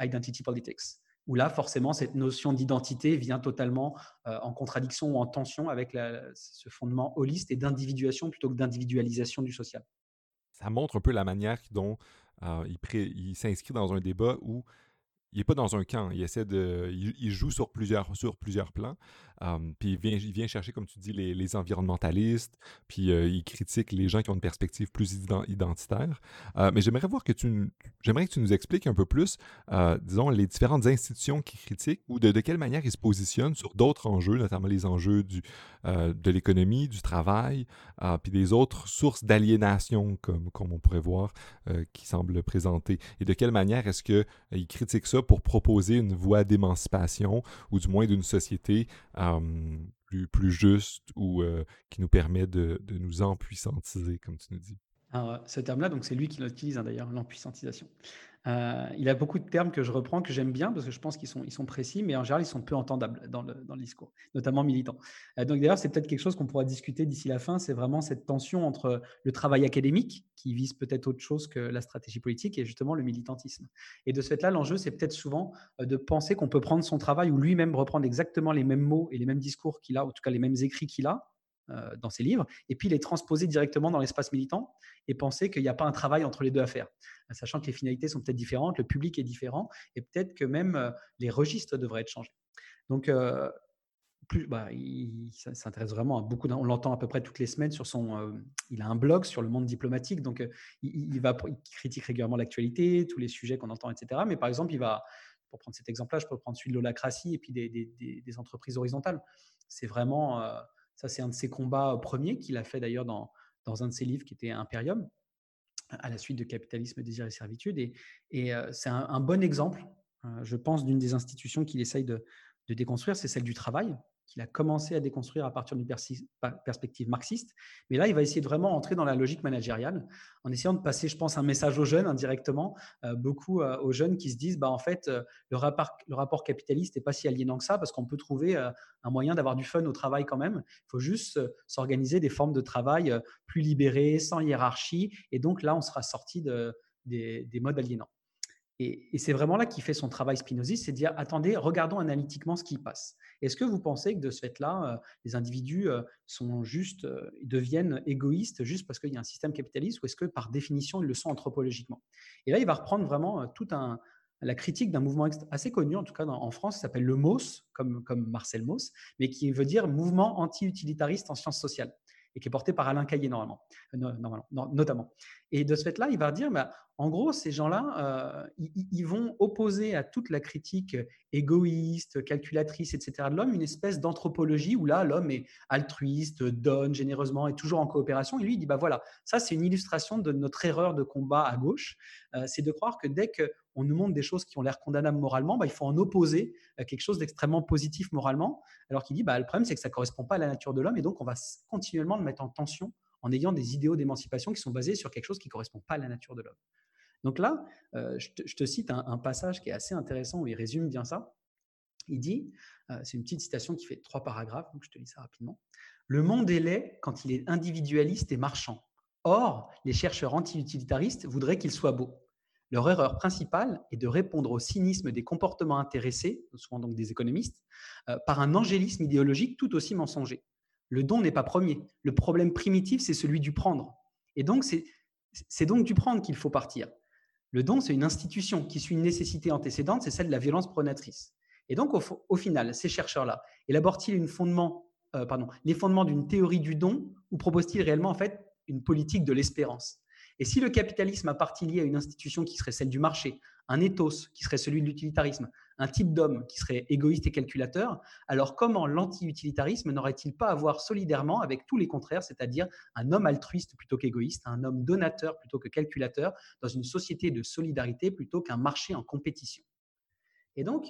identity politics où là, forcément, cette notion d'identité vient totalement euh, en contradiction ou en tension avec ce fondement holiste et d'individuation plutôt que d'individualisation du social. Ça montre un peu la manière dont euh, il s'inscrit dans un débat où il n'est pas dans un camp. Il essaie de. Il, joue sur plusieurs, sur plusieurs plans. Um, puis il vient, il vient chercher, comme tu dis, les, les environnementalistes. Puis euh, il critique les gens qui ont une perspective plus identitaire. Euh, mais j'aimerais voir que tu. J'aimerais que tu nous expliques un peu plus, euh, disons, les différentes institutions qui critiquent ou de, de quelle manière ils se positionnent sur d'autres enjeux, notamment les enjeux du, de l'économie, du travail, puis des autres sources d'aliénation, comme, comme on pourrait voir, qui semblent présenter. Et de quelle manière est-ce qu'ils critiquent ça pour proposer une voie d'émancipation ou du moins d'une société plus, juste ou qui nous permet de, de, nous empuissantiser, comme tu nous dis. Alors, ce terme-là, donc c'est lui qui l'utilise hein, d'ailleurs, l'empuissantisation. Euh, il a beaucoup de termes que je reprends, que j'aime bien, parce que je pense qu'ils sont, précis, mais en général, ils sont peu entendables dans le, discours, notamment militants. Euh, donc d'ailleurs, c'est peut-être quelque chose qu'on pourra discuter d'ici la fin, c'est vraiment cette tension entre le travail académique, qui vise peut-être autre chose que la stratégie politique, et justement le militantisme. Et de ce fait-là, l'enjeu, c'est peut-être souvent euh, de penser qu'on peut prendre son travail ou lui-même reprendre exactement les mêmes mots et les mêmes discours qu'il a, ou en tout cas les mêmes écrits qu'il a, euh, dans ses livres, et puis les transposer directement dans l'espace militant et penser qu'il n'y a pas un travail entre les deux à faire, euh, sachant que les finalités sont peut-être différentes, le public est différent, et peut-être que même euh, les registres devraient être changés. Donc, plus, bah, il, s'intéresse vraiment à beaucoup. On l'entend à peu près toutes les semaines sur son. il a un blog sur le monde diplomatique, donc il, va, critique régulièrement l'actualité, tous les sujets qu'on entend, etc. Mais par exemple, il va, pour prendre cet exemple-là, je peux prendre celui de l'holacratie et puis des, des entreprises horizontales. C'est vraiment ça, c'est un de ses combats premiers qu'il a fait d'ailleurs dans, un de ses livres qui était Imperium, à la suite de Capitalisme, Désir et Servitude. Et, et c'est un, bon exemple, je pense, d'une des institutions qu'il essaye de, de déconstruire, c'est celle du travail qu'il a commencé à déconstruire à partir d'une perspective marxiste. Mais là, il va essayer de vraiment entrer dans la logique managériale en essayant de passer, je pense, un message aux jeunes indirectement, euh, beaucoup euh, aux jeunes qui se disent, bah, en fait, euh, le, rapport, capitaliste n'est pas si aliénant que ça parce qu'on peut trouver un moyen d'avoir du fun au travail quand même. Il faut juste s'organiser des formes de travail plus libérées, sans hiérarchie. Et donc là, on sera sorti de, des, des modes aliénants. Et, c'est vraiment là qu'il fait son travail spinoziste, c'est de dire, attendez, regardons analytiquement ce qui passe. Est-ce que vous pensez que de ce fait-là, euh, les individus euh, sont juste, euh, deviennent égoïstes juste parce qu'il y a un système capitaliste ou est-ce que par définition, ils le sont anthropologiquement? Et là, il va reprendre vraiment tout un, la critique d'un mouvement assez connu, en tout cas en France, qui s'appelle le MOS, comme, comme Marcel Mauss, mais qui veut dire mouvement anti-utilitariste en sciences sociales et qui est porté par Alain Caillé normalement, notamment. Et de ce fait-là, il va dire, bah, en gros, ces gens-là, euh, ils, vont opposer à toute la critique égoïste, calculatrice, etc. de l'homme, une espèce d'anthropologie où là, l'homme est altruiste, donne généreusement, est toujours en coopération. Et lui, il dit, bah voilà, ça, c'est une illustration de notre erreur de combat à gauche. Euh, c'est de croire que dès qu'on nous montre des choses qui ont l'air condamnables moralement, bah, il faut en opposer à quelque chose d'extrêmement positif moralement. Alors qu'il dit, bah, le problème, c'est que ça ne correspond pas à la nature de l'homme et donc on va continuellement le mettre en tension en ayant des idéaux d'émancipation qui sont basés sur quelque chose qui ne correspond pas à la nature de l'homme. Donc là, euh, je, te, cite un, passage qui est assez intéressant où il résume bien ça. Il dit, euh, c'est une petite citation qui fait trois paragraphes, donc je te lis ça rapidement. Le monde est laid quand il est individualiste et marchand. Or, les chercheurs anti-utilitaristes voudraient qu'il soit beau. Leur erreur principale est de répondre au cynisme des comportements intéressés, souvent donc des économistes, euh, par un angélisme idéologique tout aussi mensonger. Le don n'est pas premier. Le problème primitif, c'est celui du prendre. Et donc, c'est donc du prendre qu'il faut partir. Le don, c'est une institution qui suit une nécessité antécédente, c'est celle de la violence pronatrice. Et donc, au, final, ces chercheurs-là élaborent-ils fondement, euh, les fondements d'une théorie du don ou proposent-ils réellement en fait une politique de l'espérance? Et si le capitalisme a partie liée à une institution qui serait celle du marché, un ethos qui serait celui de l'utilitarisme, un type d'homme qui serait égoïste et calculateur, alors comment l'anti-utilitarisme n'aurait-il pas à voir solidairement avec tous les contraires, c'est-à-dire un homme altruiste plutôt qu'égoïste, un homme donateur plutôt que calculateur, dans une société de solidarité plutôt qu'un marché en compétition? Et donc,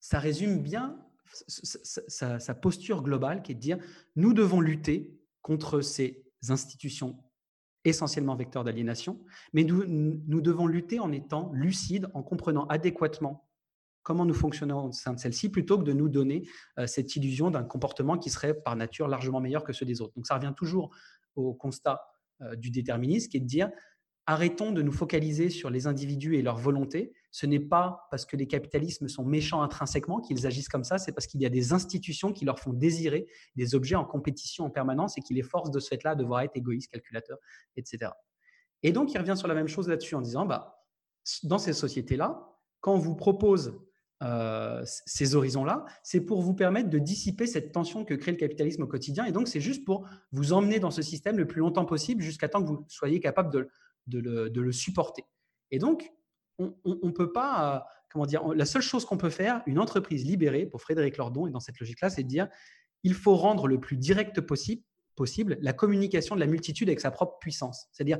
ça résume bien sa posture globale qui est de dire, nous devons lutter contre ces institutions essentiellement vecteur d'aliénation, mais nous, devons lutter en étant lucides, en comprenant adéquatement comment nous fonctionnons au sein de celle-ci, plutôt que de nous donner euh, cette illusion d'un comportement qui serait par nature largement meilleur que ceux des autres. Donc ça revient toujours au constat euh, du déterminisme, qui est de dire arrêtons de nous focaliser sur les individus et leur volonté. Ce n'est pas parce que les capitalismes sont méchants intrinsèquement qu'ils agissent comme ça, c'est parce qu'il y a des institutions qui leur font désirer des objets en compétition en permanence et qui les forcent de ce fait-là à devoir être égoïstes, calculateurs, etc. Et donc, il revient sur la même chose là-dessus en disant, bah, dans ces sociétés-là, quand on vous propose euh, ces horizons-là, c'est pour vous permettre de dissiper cette tension que crée le capitalisme au quotidien. Et donc, c'est juste pour vous emmener dans ce système le plus longtemps possible jusqu'à temps que vous soyez capable de, de le, supporter. Et donc, on ne peut pas, euh, comment dire, la seule chose qu'on peut faire, une entreprise libérée, pour Frédéric Lordon, et dans cette logique-là, c'est de dire, il faut rendre le plus direct possible, possible la communication de la multitude avec sa propre puissance. C'est-à-dire,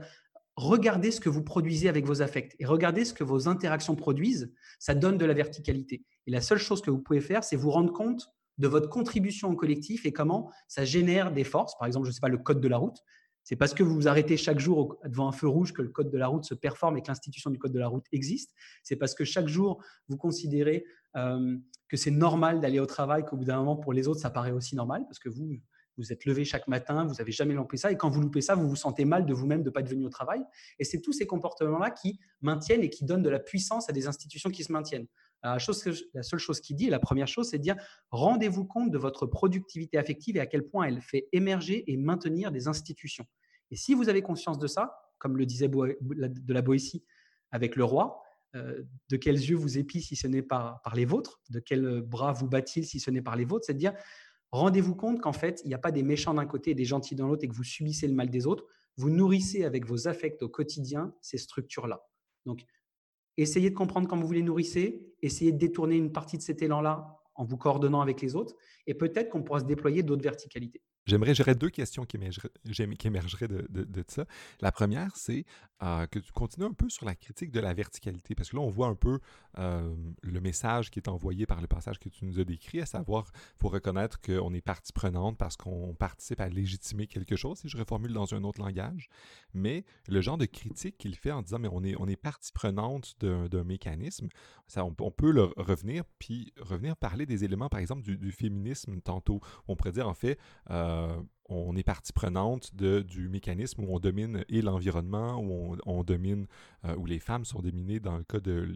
regardez ce que vous produisez avec vos affects et regardez ce que vos interactions produisent, ça donne de la verticalité. Et la seule chose que vous pouvez faire, c'est vous rendre compte de votre contribution au collectif et comment ça génère des forces. Par exemple, je ne sais pas, le code de la route, C'est parce que vous vous arrêtez chaque jour devant un feu rouge que le code de la route se performe et que l'institution du code de la route existe. C'est parce que chaque jour, vous considérez euh, que c'est normal d'aller au travail, qu'au bout d'un moment, pour les autres, ça paraît aussi normal, parce que vous, vous êtes levé chaque matin, vous n'avez jamais loupé ça, et quand vous loupez ça, vous vous sentez mal de vous-même de ne pas être venu au travail. Et c'est tous ces comportements-là qui maintiennent et qui donnent de la puissance à des institutions qui se maintiennent. La, seule chose qu'il dit, la première chose, c'est de dire rendez-vous compte de votre productivité affective et à quel point elle fait émerger et maintenir des institutions. Et si vous avez conscience de ça, comme le disait de la Boétie avec le roi, euh, de quels yeux vous épie si ce n'est par, par les vôtres, de quels bras vous bat-il si ce n'est par les vôtres, c'est de dire rendez-vous compte qu'en fait, il n'y a pas des méchants d'un côté et des gentils dans l'autre et que vous subissez le mal des autres. Vous nourrissez avec vos affects au quotidien ces structures-là. Donc, essayez de comprendre quand vous les nourrissez, essayez de détourner une partie de cet élan-là en vous coordonnant avec les autres, et peut-être qu'on pourra se déployer d'autres verticalités. J'aimerais, j'aurais deux questions qui émergeraient, de, ça. La première, c'est euh, que tu continues un peu sur la critique de la verticalité, parce que là, on voit un peu euh, le message qui est envoyé par le passage que tu nous as décrit, à savoir, il faut reconnaître qu'on est partie prenante parce qu'on participe à légitimer quelque chose, si je reformule dans un autre langage, mais le genre de critique qu'il fait en disant, mais on est, on est partie prenante d'un mécanisme, on, peut le revenir, puis revenir parler des éléments, par exemple, du, féminisme tantôt. On pourrait dire, en fait, euh, euh, on est partie prenante de, du mécanisme où on domine et l'environnement, où on, domine, euh, où les femmes sont dominées dans le cas de,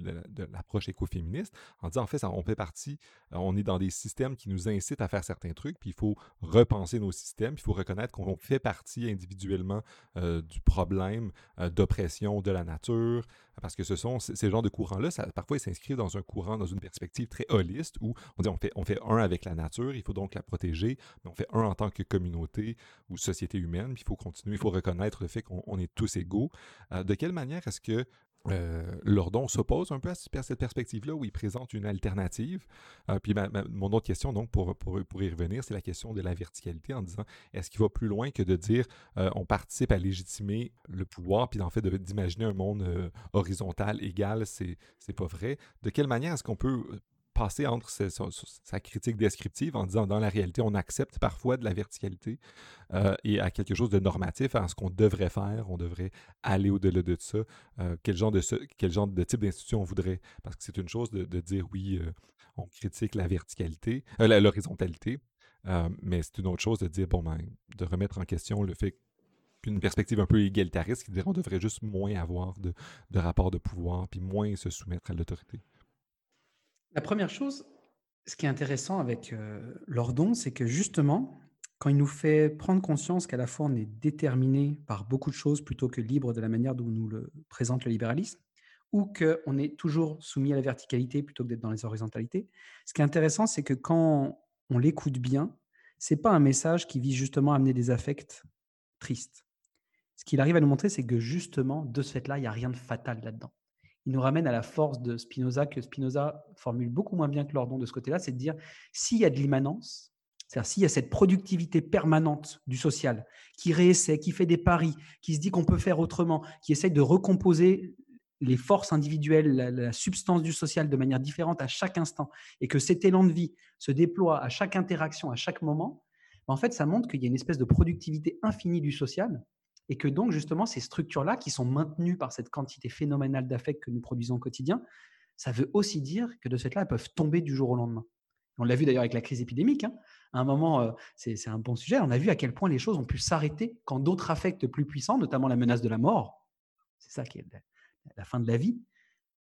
l'approche écoféministe, en disant en fait, on fait partie, euh, on est dans des systèmes qui nous incitent à faire certains trucs, puis il faut repenser nos systèmes, il faut reconnaître qu'on fait partie individuellement euh, du problème d'oppression de la nature, parce que ce sont ces genres de courants-là, parfois ils s'inscrivent dans un courant, dans une perspective très holiste, où on dit on fait, on fait un avec la nature, il faut donc la protéger, mais on fait un en tant que communauté ou société humaine, il faut continuer, il faut reconnaître le fait qu'on est tous égaux. Euh, de quelle manière est-ce que euh, Lordon s'oppose un peu à cette perspective-là où il présente une alternative? Euh, puis mon autre question, donc, pour, pour, pour y revenir, c'est la question de la verticalité en disant est-ce qu'il va plus loin que de dire on participe à légitimer le pouvoir, puis en fait d'imaginer un monde horizontal, égal, c'est pas vrai? De quelle manière est-ce qu'on peut passer entre sa, critique descriptive en disant dans la réalité, on accepte parfois de la verticalité euh, et à quelque chose de normatif, à ce qu'on devrait faire, on devrait aller au-delà de ça. Euh, quel, genre de quel genre de type d'institution on voudrait? Parce que c'est une chose de, dire oui, euh, on critique la verticalité, l'horizontalité, mais c'est une autre chose de dire, bon, ben, de remettre en question le fait qu'une perspective un peu égalitariste qui dirait on devrait juste moins avoir de, de rapports de pouvoir, puis moins se soumettre à l'autorité. La première chose, ce qui est intéressant avec euh, Lordon, c'est que justement, quand il nous fait prendre conscience qu'à la fois on est déterminé par beaucoup de choses plutôt que libre de la manière dont nous le présente le libéralisme, ou qu'on est toujours soumis à la verticalité plutôt que d'être dans les horizontalités, ce qui est intéressant, c'est que quand on l'écoute bien, c'est pas un message qui vise justement à amener des affects tristes. Ce qu'il arrive à nous montrer, c'est que justement, de ce fait-là, il n'y a rien de fatal là-dedans il nous ramène à la force de Spinoza, que Spinoza formule beaucoup moins bien que Lordon de ce côté-là, c'est de dire s'il y a de l'immanence, c'est-à-dire s'il y a cette productivité permanente du social, qui réessaie, qui fait des paris, qui se dit qu'on peut faire autrement, qui essaye de recomposer les forces individuelles, la, substance du social de manière différente à chaque instant, et que cet élan de vie se déploie à chaque interaction, à chaque moment, ben, en fait, ça montre qu'il y a une espèce de productivité infinie du social et que donc justement ces structures-là, qui sont maintenues par cette quantité phénoménale d'affects que nous produisons au quotidien, ça veut aussi dire que de cette là, elles peuvent tomber du jour au lendemain. On l'a vu d'ailleurs avec la crise épidémique. Hein. À un moment, euh, c'est un bon sujet. On a vu à quel point les choses ont pu s'arrêter quand d'autres affects plus puissants, notamment la menace de la mort, c'est ça qui est la, fin de la vie.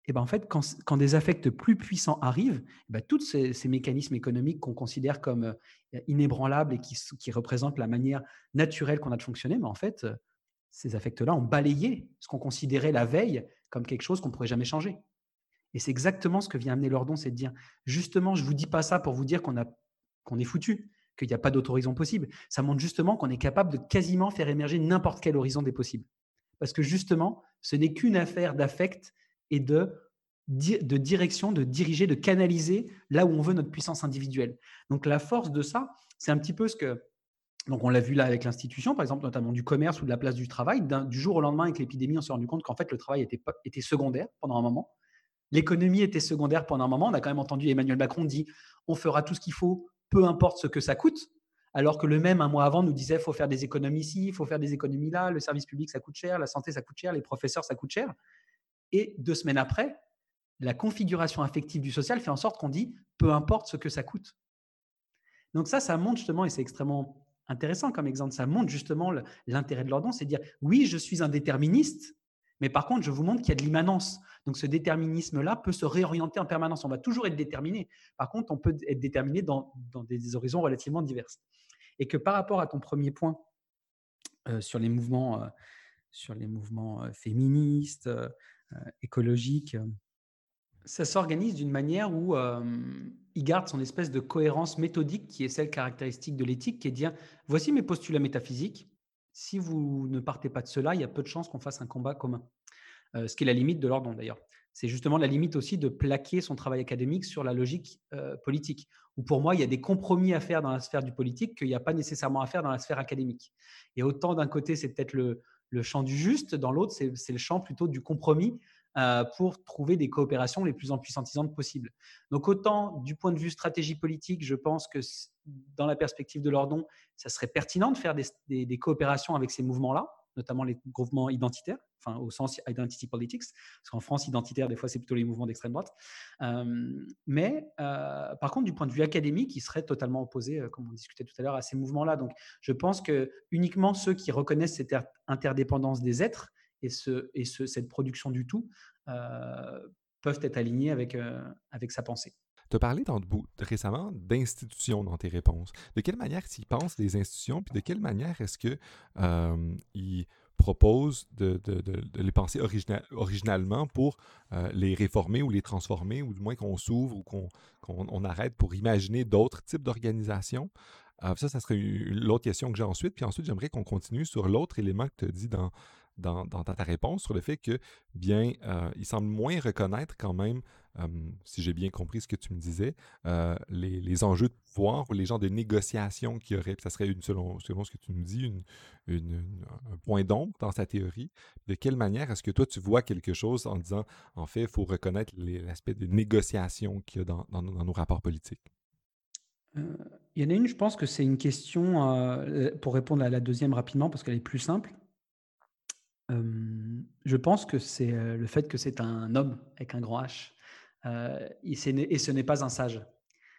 Et ben en fait, quand, des affects plus puissants arrivent, ben tous ces, mécanismes économiques qu'on considère comme euh, inébranlables et qui, qui représentent la manière naturelle qu'on a de fonctionner, ben en fait, euh, ces affects-là ont balayé ce qu'on considérait la veille comme quelque chose qu'on ne pourrait jamais changer. Et c'est exactement ce que vient amener Lordon, c'est de dire, justement, je ne vous dis pas ça pour vous dire qu'on est foutu, qu'il n'y a pas d'autre horizon possible. Ça montre justement qu'on est capable de quasiment faire émerger n'importe quel horizon des possibles. Parce que justement, ce n'est qu'une affaire d'affect et de, de direction, de diriger, de canaliser là où on veut notre puissance individuelle. Donc la force de ça, c'est un petit peu ce que donc, on l'a vu là avec l'institution, par exemple, notamment du commerce ou de la place du travail. Du jour au lendemain, avec l'épidémie, on s'est rendu compte qu'en fait, le travail était, secondaire pendant un moment. L'économie était secondaire pendant un moment. On a quand même entendu Emmanuel Macron dire on fera tout ce qu'il faut, peu importe ce que ça coûte. alors que le même, un mois avant, nous disait, faut faire des économies ici, il faut faire des économies là, le service public, ça coûte cher, la santé, ça coûte cher, les professeurs, ça coûte cher. Et deux semaines après, la configuration affective du social fait en sorte qu'on dit, peu importe ce que ça coûte. Donc ça, ça montre justement, et c'est extrêmement intéressant comme exemple, ça montre justement l'intérêt de l'ordonnance, c'est dire, oui, je suis un déterministe, mais par contre, je vous montre qu'il y a de l'immanence. Donc ce déterminisme-là peut se réorienter en permanence. On va toujours être déterminé. Par contre, on peut être déterminé dans, des horizons relativement divers. Et que par rapport à ton premier point euh, sur les mouvements, euh, euh, féministes, écologiques, ça s'organise d'une manière où il garde son espèce de cohérence méthodique qui est celle caractéristique de l'éthique, qui est de dire voici mes postulats métaphysiques, si vous ne partez pas de cela, il y a peu de chances qu'on fasse un combat commun. Euh, ce qui est la limite de l'ordre, d'ailleurs. C'est justement la limite aussi de plaquer son travail académique sur la logique euh, politique. Où pour moi, il y a des compromis à faire dans la sphère du politique qu'il n'y a pas nécessairement à faire dans la sphère académique. Et autant d'un côté, c'est peut-être le champ du juste, dans l'autre, c'est le champ plutôt du compromis euh, pour trouver des coopérations les plus empuissantisantes possibles. Donc autant du point de vue stratégie politique, je pense que dans la perspective de l'ordon, ça serait pertinent de faire des, coopérations avec ces mouvements-là, notamment les mouvements identitaires, enfin au sens identity politics, parce qu'en France, identitaire, des fois, c'est plutôt les mouvements d'extrême droite. Euh, mais euh, par contre, du point de vue académique, il serait totalement opposé, comme on discutait tout à l'heure, à ces mouvements-là. Donc je pense que uniquement ceux qui reconnaissent cette interdépendance des êtres et, ce, et ce, cette production du tout euh, peuvent être alignés avec, euh, avec sa pensée. Tu as parlé dans, récemment d'institutions dans tes réponses. De quelle manière tu penses les institutions, puis de quelle manière est-ce que euh, proposent de, de, de, les penser originalement pour les réformer ou les transformer, ou du moins qu'on s'ouvre ou qu'on on arrête pour imaginer d'autres types d'organisations? ça, ça serait l'autre question que j'ai ensuite. Puis ensuite, j'aimerais qu'on continue sur l'autre élément que tu as dit dans, dans, ta réponse sur le fait que, bien, euh, il semble moins reconnaître quand même, si j'ai bien compris ce que tu me disais, euh, les, enjeux de pouvoir ou les genres de négociations qu'il y aurait. Ça serait, selon, selon ce que tu me dis, une, un point d'ombre dans sa théorie. De quelle manière est-ce que toi, tu vois quelque chose en disant, en fait, il faut reconnaître l'aspect de négociation qu'il y a dans, dans, nos rapports politiques? Euh, il y en a une, je pense que c'est une question, pour répondre à la deuxième rapidement, parce qu'elle est plus simple je pense que c'est, le fait que c'est un homme avec un grand H, et ce n'est pas un sage.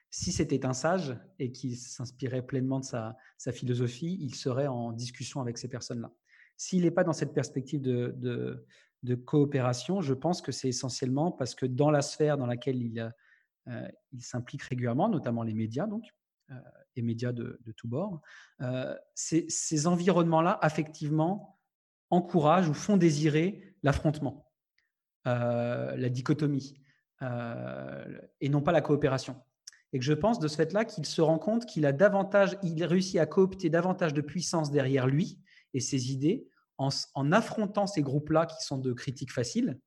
Si c'était un sage et qu'il s'inspirait pleinement de sa philosophie, il serait en discussion avec ces personnes-là. S'il n'est pas dans cette perspective de coopération, je pense que c'est essentiellement parce que dans la sphère dans laquelle il, il s'implique régulièrement, notamment les médias donc, et médias de de tous bords, ces ces environnements-là, affectivement, encouragent ou font désirer l'affrontement, euh, la dichotomie, euh, et non pas la coopération. Et que je pense de ce fait-là qu'il se rend compte qu'il a davantage, il réussit à coopter davantage de puissance derrière lui et ses idées en, affrontant ces groupes-là qui sont de critiques faciles,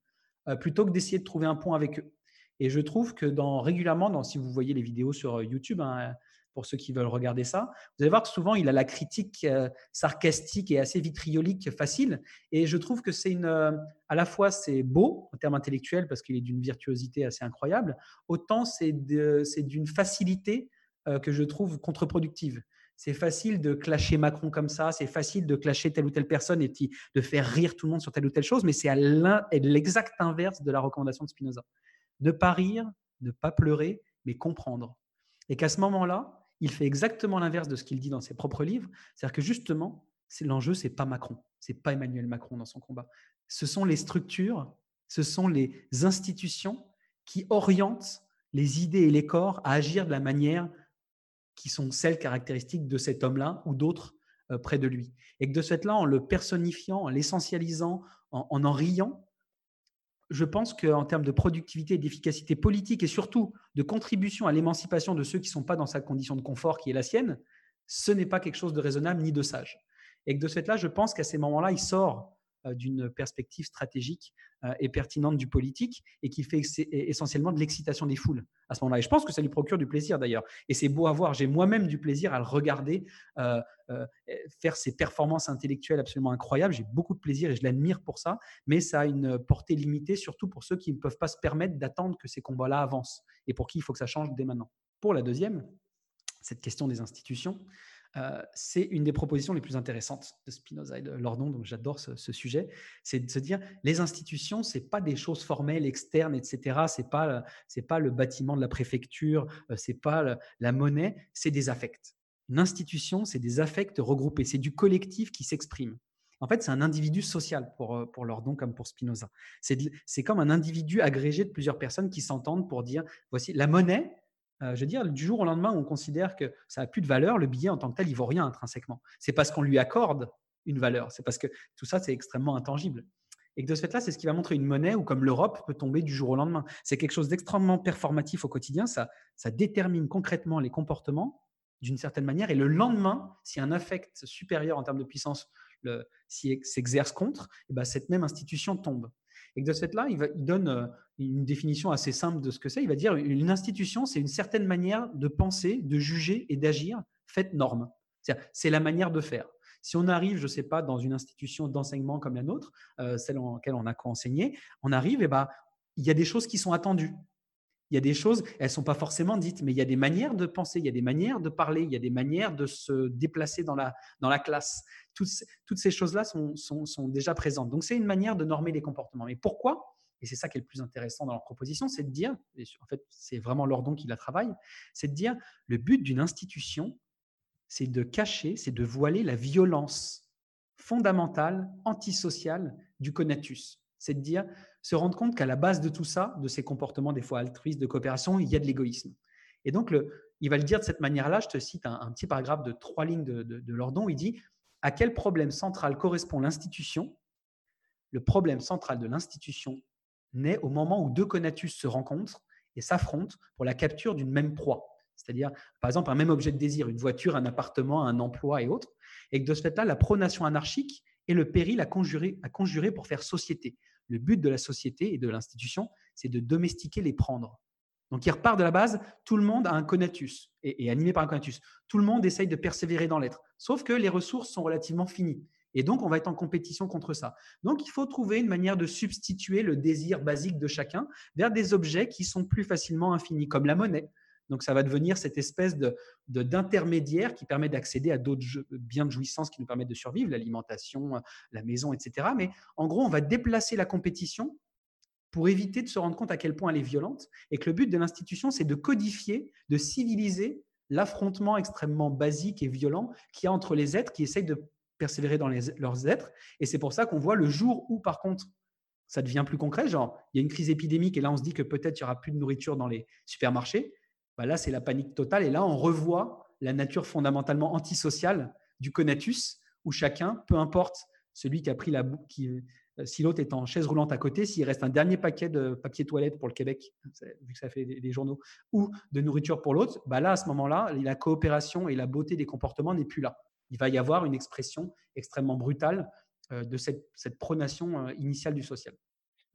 euh, plutôt que d'essayer de trouver un point avec eux. Et je trouve que régulièrement, dans, si vous voyez les vidéos sur YouTube, hein, pour ceux qui veulent regarder ça. Vous allez voir que souvent, il a la critique euh, sarcastique et assez vitriolique facile. Et je trouve que c'est une, euh, à la fois c'est beau en termes intellectuels parce qu'il est d'une virtuosité assez incroyable, autant c'est d'une facilité euh, que je trouve contre-productive. C'est facile de clasher Macron comme ça, c'est facile de clasher telle ou telle personne et de faire rire tout le monde sur telle ou telle chose, mais c'est l'exact inverse de la recommandation de Spinoza. Ne pas rire, ne pas pleurer, mais comprendre. Et qu'à ce moment-là, il fait exactement l'inverse de ce qu'il dit dans ses propres livres. C'est-à-dire que justement, c'est l'enjeu, c'est pas Macron, c'est pas Emmanuel Macron dans son combat. Ce sont les structures, ce sont les institutions qui orientent les idées et les corps à agir de la manière qui sont celles caractéristiques de cet homme-là ou d'autres euh, près de lui. Et que de ce fait-là, en le personnifiant, en l'essentialisant, en, en en riant, je pense qu'en termes de productivité d'efficacité politique et surtout de contribution à l'émancipation de ceux qui ne sont pas dans sa condition de confort qui est la sienne, ce n'est pas quelque chose de raisonnable ni de sage. Et que de ce fait-là, je pense qu'à ces moments-là, il sort d'une perspective stratégique euh, et pertinente du politique et qui fait essentiellement de l'excitation des foules à ce moment-là. Et je pense que ça lui procure du plaisir d'ailleurs. Et c'est beau à voir. J'ai moi-même du plaisir à le regarder euh, faire ses performances intellectuelles absolument incroyables. J'ai beaucoup de plaisir et je l'admire pour ça. Mais ça a une portée limitée, surtout pour ceux qui ne peuvent pas se permettre d'attendre que ces combats-là avancent et pour qui il faut que ça change dès maintenant. Pour la deuxième, cette question des institutions. C'est une des propositions les plus intéressantes de Spinoza et de Lordon, donc j'adore ce, sujet, c'est de se dire les institutions, c'est pas des choses formelles, externes, etc. C'est pas c'est pas le bâtiment de la préfecture, c'est pas la monnaie, c'est des affects. Une institution, c'est des affects regroupés, c'est du collectif qui s'exprime. En fait, c'est un individu social pour, pour Lordon comme pour Spinoza. C'est comme un individu agrégé de plusieurs personnes qui s'entendent pour dire voici la monnaie, euh, je veux dire, du jour au lendemain, on considère que ça n'a plus de valeur, le billet en tant que tel, il vaut rien intrinsèquement. C'est parce qu'on lui accorde une valeur, c'est parce que tout ça, c'est extrêmement intangible. Et que de ce fait-là, c'est ce qui va montrer une monnaie où, comme l'Europe, peut tomber du jour au lendemain. C'est quelque chose d'extrêmement performatif au quotidien, ça, détermine concrètement les comportements d'une certaine manière, et le lendemain, si un affect supérieur en termes de puissance s'exerce contre, eh ben cette même institution tombe. Et que de ce fait-là, il, donne euh, une définition assez simple de ce que c'est. Il va dire une institution, c'est une certaine manière de penser, de juger et d'agir faite norme. C'est la manière de faire. Si on arrive, je ne sais pas, dans une institution d'enseignement comme la nôtre, euh, celle en laquelle on a co-enseigné, on arrive, et ben, il y a des choses qui sont attendues. Il y a des choses, elles ne sont pas forcément dites, mais il y a des manières de penser, il y a des manières de parler, il y a des manières de se déplacer dans la, dans la classe. Toutes, toutes ces choses-là sont, sont, sont, déjà présentes. Donc, c'est une manière de normer les comportements. Mais pourquoi? Et c'est ça qui est le plus intéressant dans leur proposition, c'est de dire, et en fait, c'est vraiment Lordon qui la travaille, c'est de dire le but d'une institution, c'est de cacher, c'est de voiler la violence fondamentale, antisociale du conatus. C'est de dire, se rendre compte qu'à la base de tout ça, de ces comportements des fois altruistes, de coopération, il y a de l'égoïsme. Et donc, il va le dire de cette manière-là. Je te cite un, petit paragraphe de trois lignes de Lordon. Il dit À quel problème central correspond l'institution? Le problème central de l'institution naît au moment où deux conatus se rencontrent et s'affrontent pour la capture d'une même proie. C'est-à-dire, par exemple, un même objet de désir, une voiture, un appartement, un emploi et autres. Et que de ce fait-là, la pronation anarchique est le péril à conjurer, à conjurer pour faire société. Le but de la société et de l'institution, c'est de domestiquer les prendre. Donc, il repart de la base, tout le monde a un conatus et, animé par un conatus. Tout le monde essaye de persévérer dans l'être, sauf que les ressources sont relativement finies. Et donc, on va être en compétition contre ça. Donc, il faut trouver une manière de substituer le désir basique de chacun vers des objets qui sont plus facilement infinis, comme la monnaie, donc, ça va devenir cette espèce de, d'intermédiaire qui permet d'accéder à d'autres biens de jouissance qui nous permettent de survivre, l'alimentation, la maison, etc. Mais en gros, on va déplacer la compétition pour éviter de se rendre compte à quel point elle est violente et que le but de l'institution, c'est de codifier, de civiliser l'affrontement extrêmement basique et violent qu'il y a entre les êtres qui essayent de persévérer dans leurs êtres. Et c'est pour ça qu'on voit le jour où, par contre, ça devient plus concret, genre, il y a une crise épidémique et là, on se dit que peut-être il n'y aura plus de nourriture dans les supermarchés. Bah, là, c'est la panique totale. Et là, on revoit la nature fondamentalement antisociale du conatus, où chacun, peu importe celui qui a pris la qui, euh, si l'autre est en chaise roulante à côté, s'il reste un dernier paquet de papier toilette pour le Québec, vu que ça fait des, journaux, ou de nourriture pour l'autre, bah là, à ce moment-là, la coopération et la beauté des comportements n'est plus là. Il va y avoir une expression extrêmement brutale euh, de cette, cette pronation euh, initiale du social.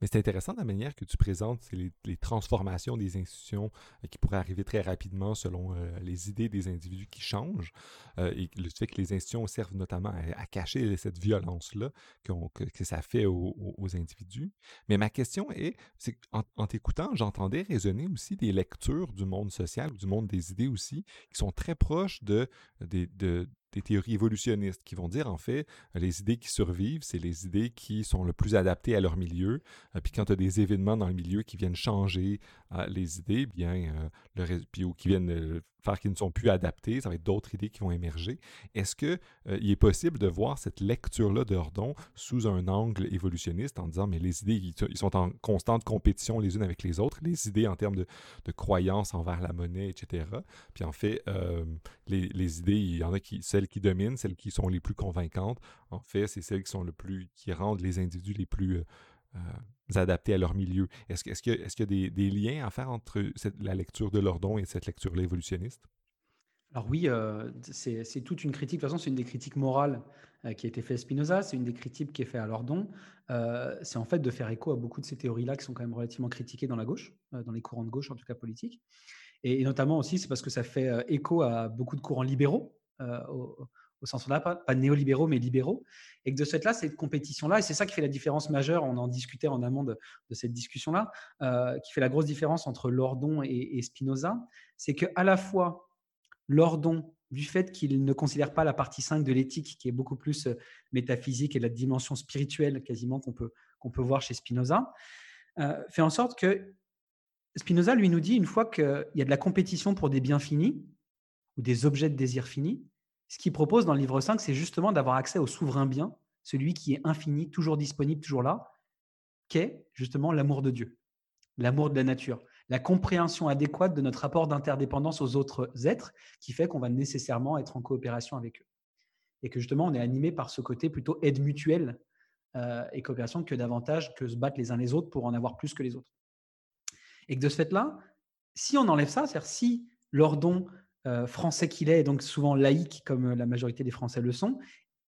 Mais c'est intéressant la manière que tu présentes les, transformations des institutions euh, qui pourraient arriver très rapidement selon euh, les idées des individus qui changent euh, et le fait que les institutions servent notamment à, cacher cette violence-là que, ça fait aux, individus. Mais ma question est, c'est en, t'écoutant, j'entendais résonner aussi des lectures du monde social, du monde des idées aussi, qui sont très proches de, de des théories évolutionnistes qui vont dire, en fait, les idées qui survivent, c'est les idées qui sont le plus adaptées à leur milieu. Euh, puis quand tu as des événements dans le milieu qui viennent changer euh, les idées, bien, euh, le, puis, ou qui viennent qu'ils ne sont plus adaptés, ça va être d'autres idées qui vont émerger. Est-ce qu'il euh, il est possible de voir cette lecture-là d'Ordon sous un angle évolutionniste en disant, mais les idées, ils, sont en constante compétition les unes avec les autres, les idées en termes de, croyances envers la monnaie, etc. Puis en fait, euh, les, les, idées, il y en a qui, celles qui dominent, celles qui sont les plus convaincantes, en fait, c'est celles qui sont le plus, qui rendent les individus les plus... Euh, adaptés à leur milieu. Est-ce qu'il y a des, liens à faire entre la lecture de Lordon et cette lecture-là évolutionniste? Alors oui, euh, c'est toute une critique. De toute façon, c'est une des critiques morales euh, qui a été faite à Spinoza. C'est une des critiques qui est faite à Lordon. C'est en fait de faire écho à beaucoup de ces théories-là qui sont quand même relativement critiquées dans la gauche, dans les courants de gauche, en tout cas politiques. Et, notamment aussi, c'est parce que ça fait écho à beaucoup de courants libéraux, au, au sens là, pas, pas, néolibéraux, mais libéraux. Et que de ce fait-là, cette compétition-là, et c'est ça qui fait la différence majeure, on en discutait en amont de, cette discussion-là, euh, qui fait la grosse différence entre Lordon et, Spinoza, c'est qu'à la fois, Lordon, du fait qu'il ne considère pas la partie 5 de l'éthique, qui est beaucoup plus métaphysique et la dimension spirituelle quasiment qu'on peut, qu'on peut voir chez Spinoza, fait en sorte que Spinoza, lui, nous dit une fois qu'il y a de la compétition pour des biens finis ou des objets de désir finis, ce qu'il propose dans le livre 5, c'est justement d'avoir accès au souverain bien, celui qui est infini, toujours disponible, toujours là, qu'est justement l'amour de Dieu, l'amour de la nature, la compréhension adéquate de notre rapport d'interdépendance aux autres êtres, qui fait qu'on va nécessairement être en coopération avec eux. Et que justement, on est animé par ce côté plutôt aide mutuelle euh, et coopération que davantage que se battre les uns les autres pour en avoir plus que les autres. Et que de ce fait-là, si on enlève ça, c'est-à-dire si l'ordon euh, français qu'il est, et donc souvent laïque comme la majorité des Français le sont,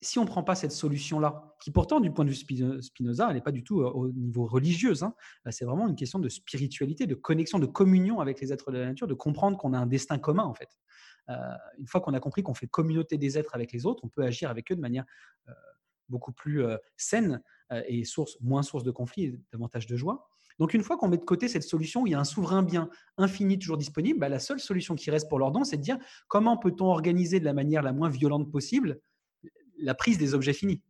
si on ne prend pas cette solution-là, qui pourtant du point de vue Spinoza, elle n'est pas du tout euh, au niveau religieux, hein, euh, c'est vraiment une question de spiritualité, de connexion, de communion avec les êtres de la nature, de comprendre qu'on a un destin commun en fait. une fois qu'on a compris qu'on fait communauté des êtres avec les autres, on peut agir avec eux de manière beaucoup plus saine et source, moins source de conflit et davantage de joie. Donc, une fois qu'on met de côté cette solution où il y a un souverain bien infini toujours disponible, bah, la seule solution qui reste pour l'ordon, c'est de dire comment peut-on organiser de la manière la moins violente possible la prise des objets finis.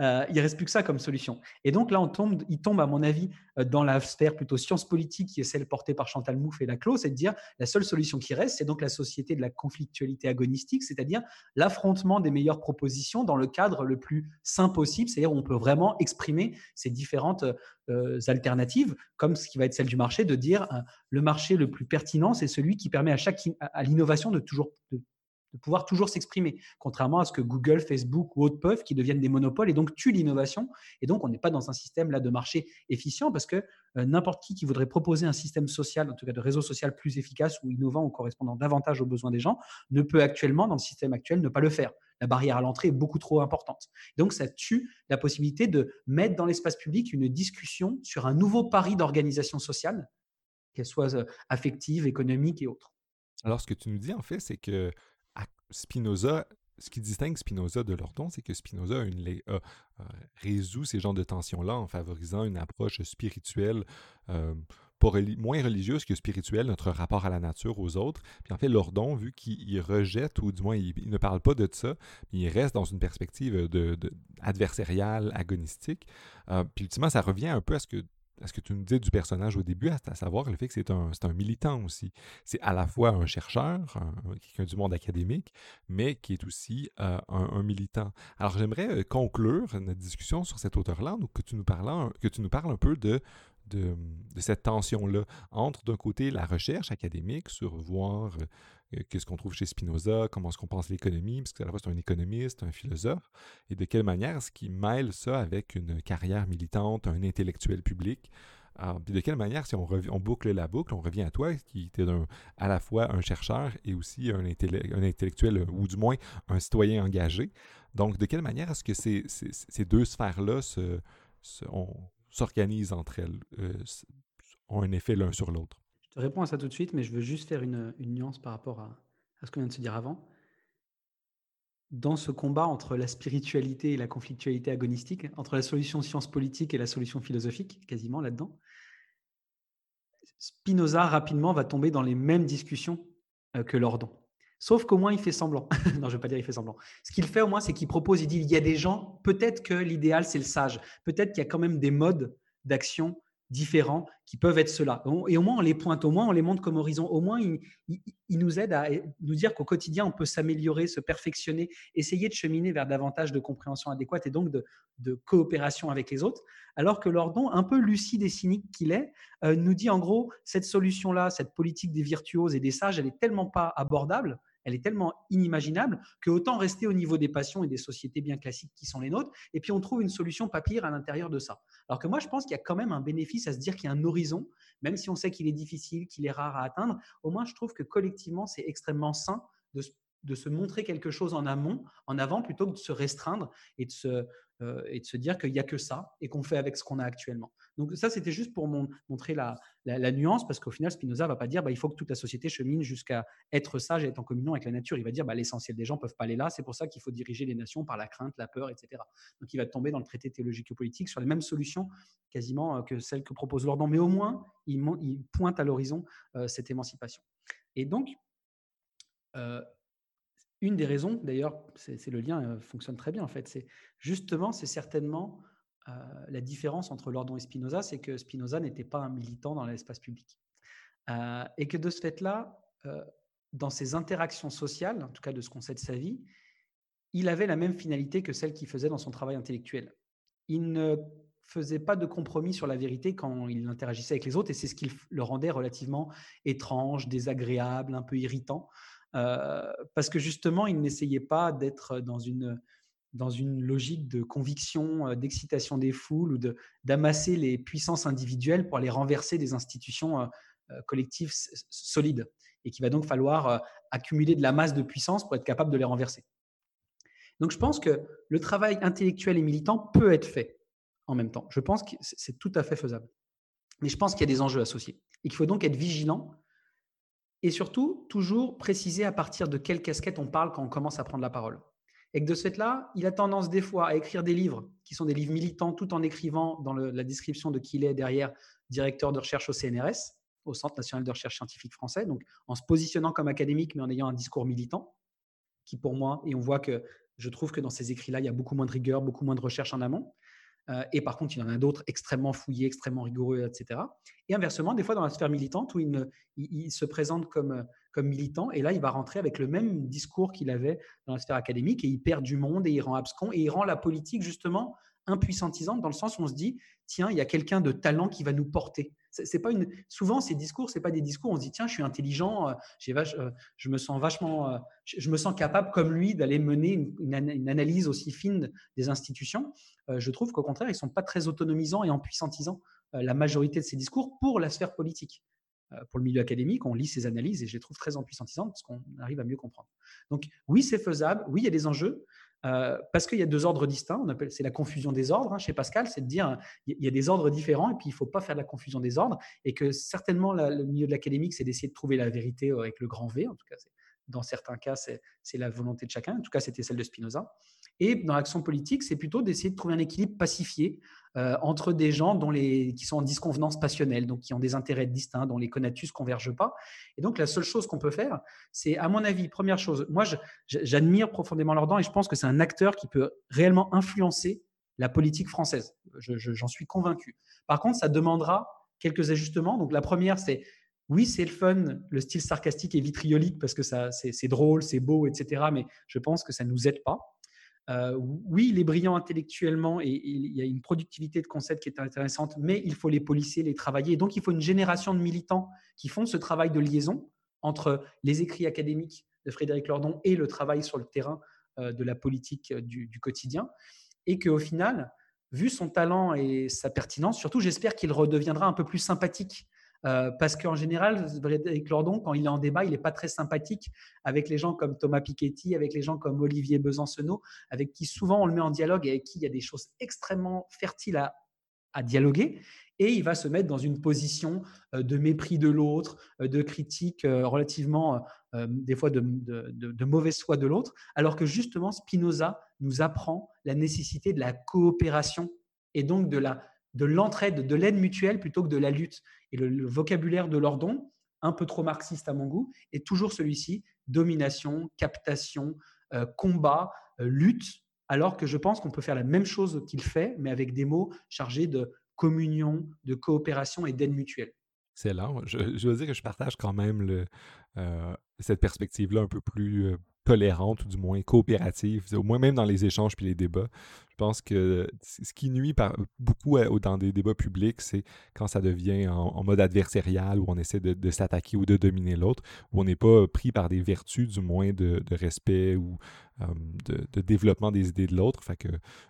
Euh, il reste plus que ça comme solution. Et donc là, on tombe, il tombe, à mon avis, euh, dans la sphère plutôt science politique, qui est celle portée par Chantal Mouffe et Laclos, c'est de dire la seule solution qui reste, c'est donc la société de la conflictualité agonistique, c'est-à-dire l'affrontement des meilleures propositions dans le cadre le plus sain possible, c'est-à-dire où on peut vraiment exprimer ces différentes euh, alternatives, comme ce qui va être celle du marché, de dire le marché le plus pertinent, c'est celui qui permet à chaque à l'innovation de toujours pouvoir toujours s'exprimer, contrairement à ce que Google, Facebook ou autres peuvent, qui deviennent des monopoles et donc tuent l'innovation. Et donc, on n'est pas dans un système là de marché efficient parce que euh, n'importe qui qui voudrait proposer un système social, en tout cas de réseau social plus efficace ou innovant ou correspondant davantage aux besoins des gens, ne peut actuellement, dans le système actuel, ne pas le faire. La barrière à l'entrée est beaucoup trop importante. Donc, ça tue la possibilité de mettre dans l'espace public une discussion sur un nouveau pari d'organisation sociale, qu'elle soit euh, affective, économique et autres. Alors, ce que tu nous dis, en fait, c'est que Spinoza, ce qui distingue Spinoza de Lordon, c'est que Spinoza a résout ces genres de tensions-là en favorisant une approche spirituelle, euh, moins religieuse que spirituelle, notre rapport à la nature, aux autres. Puis en fait, Lordon, vu qu'il rejette, ou du moins il, ne parle pas de ça, il reste dans une perspective de, adversariale, agonistique. Euh, puis ultimement, ça revient un peu à ce que ce que tu nous disais du personnage au début, à, savoir le fait que c'est un, un, militant aussi. C'est à la fois un chercheur, quelqu'un du monde académique, mais qui est aussi euh, un, militant. Alors j'aimerais euh, conclure notre discussion sur cet auteur-là, que, tu nous parles, que tu nous parles un peu de, de, cette tension-là entre d'un côté la recherche académique sur voir qu'est-ce qu'on trouve chez Spinoza, comment est-ce qu'on pense l'économie, parce qu'à la fois c'est un économiste, un philosophe, et de quelle manière est-ce qu'il mêle ça avec une carrière militante, un intellectuel public? Puis de quelle manière, si on, boucle la boucle, on revient à toi, qui était à la fois un chercheur et aussi un, un, intellectuel, ou du moins un citoyen engagé? Donc, de quelle manière est-ce que ces, ces, deux sphères-là s'organisent entre elles, euh, ont un effet l'un sur l'autre? Je réponds à ça tout de suite, mais je veux juste faire une, nuance par rapport à, ce qu'on vient de se dire avant. Dans ce combat entre la spiritualité et la conflictualité agonistique, entre la solution science politique et la solution philosophique, quasiment là-dedans, Spinoza rapidement va tomber dans les mêmes discussions euh, que Lordon. Sauf qu'au moins il fait semblant. non, je ne veux pas dire il fait semblant. Ce qu'il fait au moins, c'est qu'il propose, il dit, il y a des gens, peut-être que l'idéal c'est le sage, peut-être qu'il y a quand même des modes d'action différents qui peuvent être ceux-là. Et au moins, on les pointe, au moins, on les montre comme horizon. Au moins, ils, nous aident à nous dire qu'au quotidien, on peut s'améliorer, se perfectionner, essayer de cheminer vers davantage de compréhension adéquate et donc de, coopération avec les autres. Alors que Lordon, un peu lucide et cynique qu'il est, euh, nous dit en gros, cette solution-là, cette politique des virtuoses et des sages, elle est tellement pas abordable elle est tellement inimaginable que autant rester au niveau des passions et des sociétés bien classiques qui sont les nôtres, et puis on trouve une solution pas pire à l'intérieur de ça. Alors que moi, je pense qu'il y a quand même un bénéfice à se dire qu'il y a un horizon, même si on sait qu'il est difficile, qu'il est rare à atteindre, au moins je trouve que collectivement, c'est extrêmement sain de de se montrer quelque chose en amont, en avant, plutôt que de se restreindre et de se, euh, et de se dire qu'il n'y a que ça et qu'on fait avec ce qu'on a actuellement. Donc ça, c'était juste pour montrer la, nuance, parce qu'au final, Spinoza va pas dire bah, il faut que toute la société chemine jusqu'à être sage et être en communion avec la nature. Il va dire bah, l'essentiel des gens peuvent pas aller là, c'est pour ça qu'il faut diriger les nations par la crainte, la peur, etc. Donc il va tomber dans le traité théologico-politique sur les mêmes solutions quasiment euh, que celles que propose Lordon, mais au moins, il, pointe à l'horizon euh, cette émancipation. Et donc, une des raisons, d'ailleurs, c'est le lien fonctionne très bien en fait, c'est justement, c'est certainement la différence entre Lordon et Spinoza, c'est que Spinoza n'était pas un militant dans l'espace public. et que de ce fait-là, dans ses interactions sociales, en tout cas de ce qu'on sait de sa vie, il avait la même finalité que celle qu'il faisait dans son travail intellectuel. Il ne faisait pas de compromis sur la vérité quand il interagissait avec les autres, et c'est ce qui le rendait relativement étrange, désagréable, un peu irritant, euh, parce que justement, il n'essayait pas d'être dans une, dans une logique de conviction, euh, d'excitation des foules ou d'amasser les puissances individuelles pour aller renverser des institutions euh, collectives solides, et qu'il va donc falloir accumuler de la masse de puissance pour être capable de les renverser. Donc je pense que le travail intellectuel et militant peut être fait en même temps. Je pense que c'est tout à fait faisable. Mais je pense qu'il y a des enjeux associés et qu'il faut donc être vigilant et surtout toujours préciser à partir de quelle casquette on parle quand on commence à prendre la parole. Et que de ce fait-là, il a tendance des fois à écrire des livres qui sont des livres militants tout en écrivant dans la description de qui il est derrière directeur de recherche au CNRS, au Centre national de recherche scientifique français, donc en se positionnant comme académique mais en ayant un discours militant qui pour moi, et on voit que je trouve que dans ces écrits-là, il y a beaucoup moins de rigueur, beaucoup moins de recherche en amont. Euh, et par contre, il y en a d'autres extrêmement fouillés, extrêmement rigoureux, etc. Et inversement, des fois dans la sphère militante, où il, se présente comme, comme militant, et là, il va rentrer avec le même discours qu'il avait dans la sphère académique, et il perd du monde, et il rend abscon, et il rend la politique justement impuissantisante, dans le sens où on se dit, tiens, il y a quelqu'un de talent qui va nous porter. C'est pas une. Souvent, ces discours, c'est pas des discours. On se dit tiens, je suis intelligent, euh, euh, je me sens vachement, euh, je me sens capable comme lui d'aller mener une, analyse aussi fine des institutions. je trouve qu'au contraire, ils sont pas très autonomisants et empuissantisants la majorité de ces discours pour la sphère politique. Pour le milieu académique, on lit ces analyses et je les trouve très empuissantisantes parce qu'on arrive à mieux comprendre. Donc oui, c'est faisable, oui, il y a des enjeux, euh, parce qu'il y a deux ordres distincts, c'est la confusion des ordres hein, chez Pascal, c'est de dire il y a des ordres différents et puis il faut pas faire la confusion des ordres et que certainement le milieu de l'académique c'est d'essayer de trouver la vérité euh, avec le grand V, en tout cas dans certains cas c'est, la volonté de chacun, en tout cas c'était celle de Spinoza. Et dans l'action politique c'est plutôt d'essayer de trouver un équilibre pacifié euh, entre des gens qui sont en disconvenance passionnelle, donc qui ont des intérêts distincts, dont les conatus ne convergent pas. Et donc, la seule chose qu'on peut faire, c'est, à mon avis, première chose, moi, j'admire profondément Lordan et je pense que c'est un acteur qui peut réellement influencer la politique française. j'en suis convaincu. Par contre, ça demandera quelques ajustements. Donc, la première, c'est oui, c'est le fun, le style sarcastique et vitriolique parce que c'est drôle, c'est beau, etc. Mais je pense que ça ne nous aide pas. Euh, oui, il est brillant intellectuellement et, il y a une productivité de concepts qui est intéressante, mais il faut les policer, les travailler. donc, il faut une génération de militants qui font ce travail de liaison entre les écrits académiques de Frédéric Lordon et le travail sur le terrain euh, de la politique euh, du, du quotidien. Et qu'au final, vu son talent et sa pertinence, surtout, j'espère qu'il redeviendra un peu plus sympathique euh, parce qu'en général, Frédéric Lordon, quand il est en débat, il n'est pas très sympathique avec les gens comme Thomas Piketty, avec les gens comme Olivier Besancenot, avec qui souvent on le met en dialogue et avec qui il y a des choses extrêmement fertiles à, dialoguer. Et il va se mettre dans une position euh, de mépris de l'autre, euh, de critique relativement, des fois, de, de mauvaise foi de l'autre, alors que justement, Spinoza nous apprend la nécessité de la coopération et donc de de l'entraide, de l'aide mutuelle plutôt que de la lutte. Et le, vocabulaire de Lordon, un peu trop marxiste à mon goût, est toujours celui-ci domination, captation, euh, combat, euh, lutte. Alors que je pense qu'on peut faire la même chose qu'il fait, mais avec des mots chargés de communion, de coopération et d'aide mutuelle. C'est là. Je, je, veux dire que je partage quand même euh, cette perspective-là un peu plus tolérante ou du moins coopérative, au moins même dans les échanges puis les débats. Je pense que ce qui nuit beaucoup dans des débats publics, c'est quand ça devient en, mode adversarial où on essaie de, s'attaquer ou de dominer l'autre, où on n'est pas pris par des vertus du moins de, respect ou de, développement des idées de l'autre.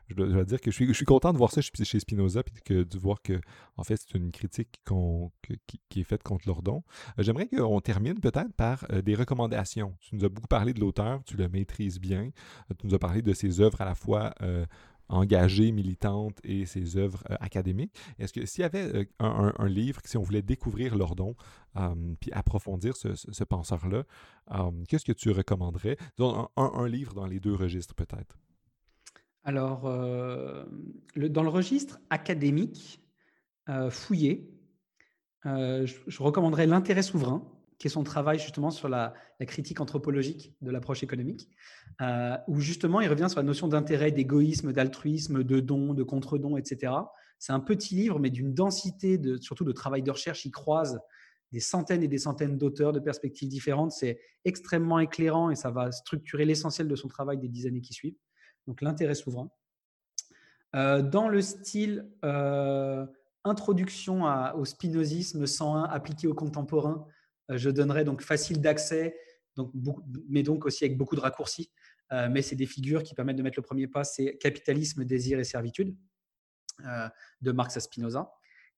Je dois, dire que je suis, content de voir ça chez Spinoza puis de voir que en fait c'est une critique qui, est faite contre Lordon. Euh, j'aimerais qu'on termine peut-être par euh, des recommandations. Tu nous as beaucoup parlé de l'auteur, tu le maîtrises bien. Euh, tu nous as parlé de ses œuvres à la fois euh, engagées, militantes et ses œuvres académiques. Est-ce que s'il y avait un, livre, si on voulait découvrir Lordon puis approfondir ce, penseur-là, qu'est-ce que tu recommanderais? Disons, un, livre dans les deux registres peut-être. Alors, dans le registre académique, fouillé, je recommanderais L'intérêt souverain qui est son travail justement sur la, critique anthropologique de l'approche économique, euh, où justement il revient sur la notion d'intérêt, d'égoïsme, d'altruisme, de don, de contre-don, etc. C'est un petit livre, mais d'une densité, de, surtout de travail de recherche. Il croise des centaines et des centaines d'auteurs de perspectives différentes. C'est extrêmement éclairant et ça va structurer l'essentiel de son travail des dix années qui suivent. Donc l'intérêt souverain. Euh, dans le style euh, introduction au spinozisme 101 appliqué au contemporain, je donnerai donc facile d'accès, donc mais donc aussi avec beaucoup de raccourcis. mais c'est des figures qui permettent de mettre le premier pas. C'est Capitalisme, désir et servitude de Marx à Spinoza.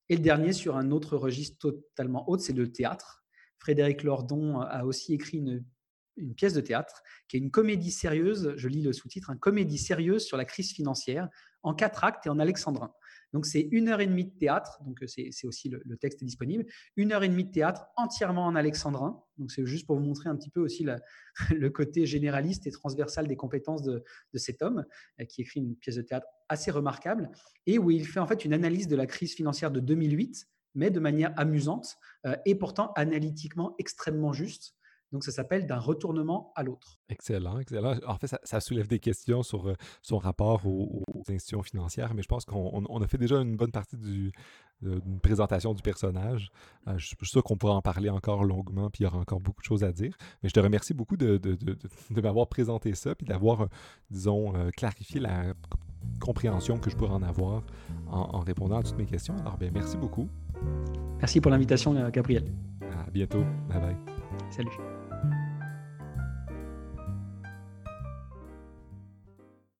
Et le dernier sur un autre registre totalement autre, c'est le théâtre. Frédéric Lordon a aussi écrit une, une, pièce de théâtre qui est une comédie sérieuse, je lis le sous-titre, une comédie sérieuse sur la crise financière en quatre actes et en alexandrin. Donc c'est une heure et demie de théâtre, donc euh, c'est aussi le, texte est disponible. Une heure et demie de théâtre entièrement en alexandrin. Donc c'est juste pour vous montrer un petit peu aussi le côté généraliste et transversal des compétences de, cet homme euh, qui écrit une pièce de théâtre assez remarquable et où il fait en fait une analyse de la crise financière de 2008 mais de manière amusante euh, et pourtant analytiquement extrêmement juste. Donc, ça s'appelle d'un retournement à l'autre. Excellent, excellent. En fait, ça, soulève des questions sur euh, son rapport aux, institutions financières, mais je pense qu'on a fait déjà une bonne partie du, d'une présentation du personnage. Euh, je, suis sûr qu'on pourra en parler encore longuement, puis il y aura encore beaucoup de choses à dire. Mais je te remercie beaucoup de, m'avoir présenté ça, puis d'avoir, euh, disons, clarifié la compréhension que je pourrais en avoir en, en, répondant à toutes mes questions. Alors, bien, merci beaucoup. Merci pour l'invitation, Gabriel. À bientôt. Bye bye. Salut.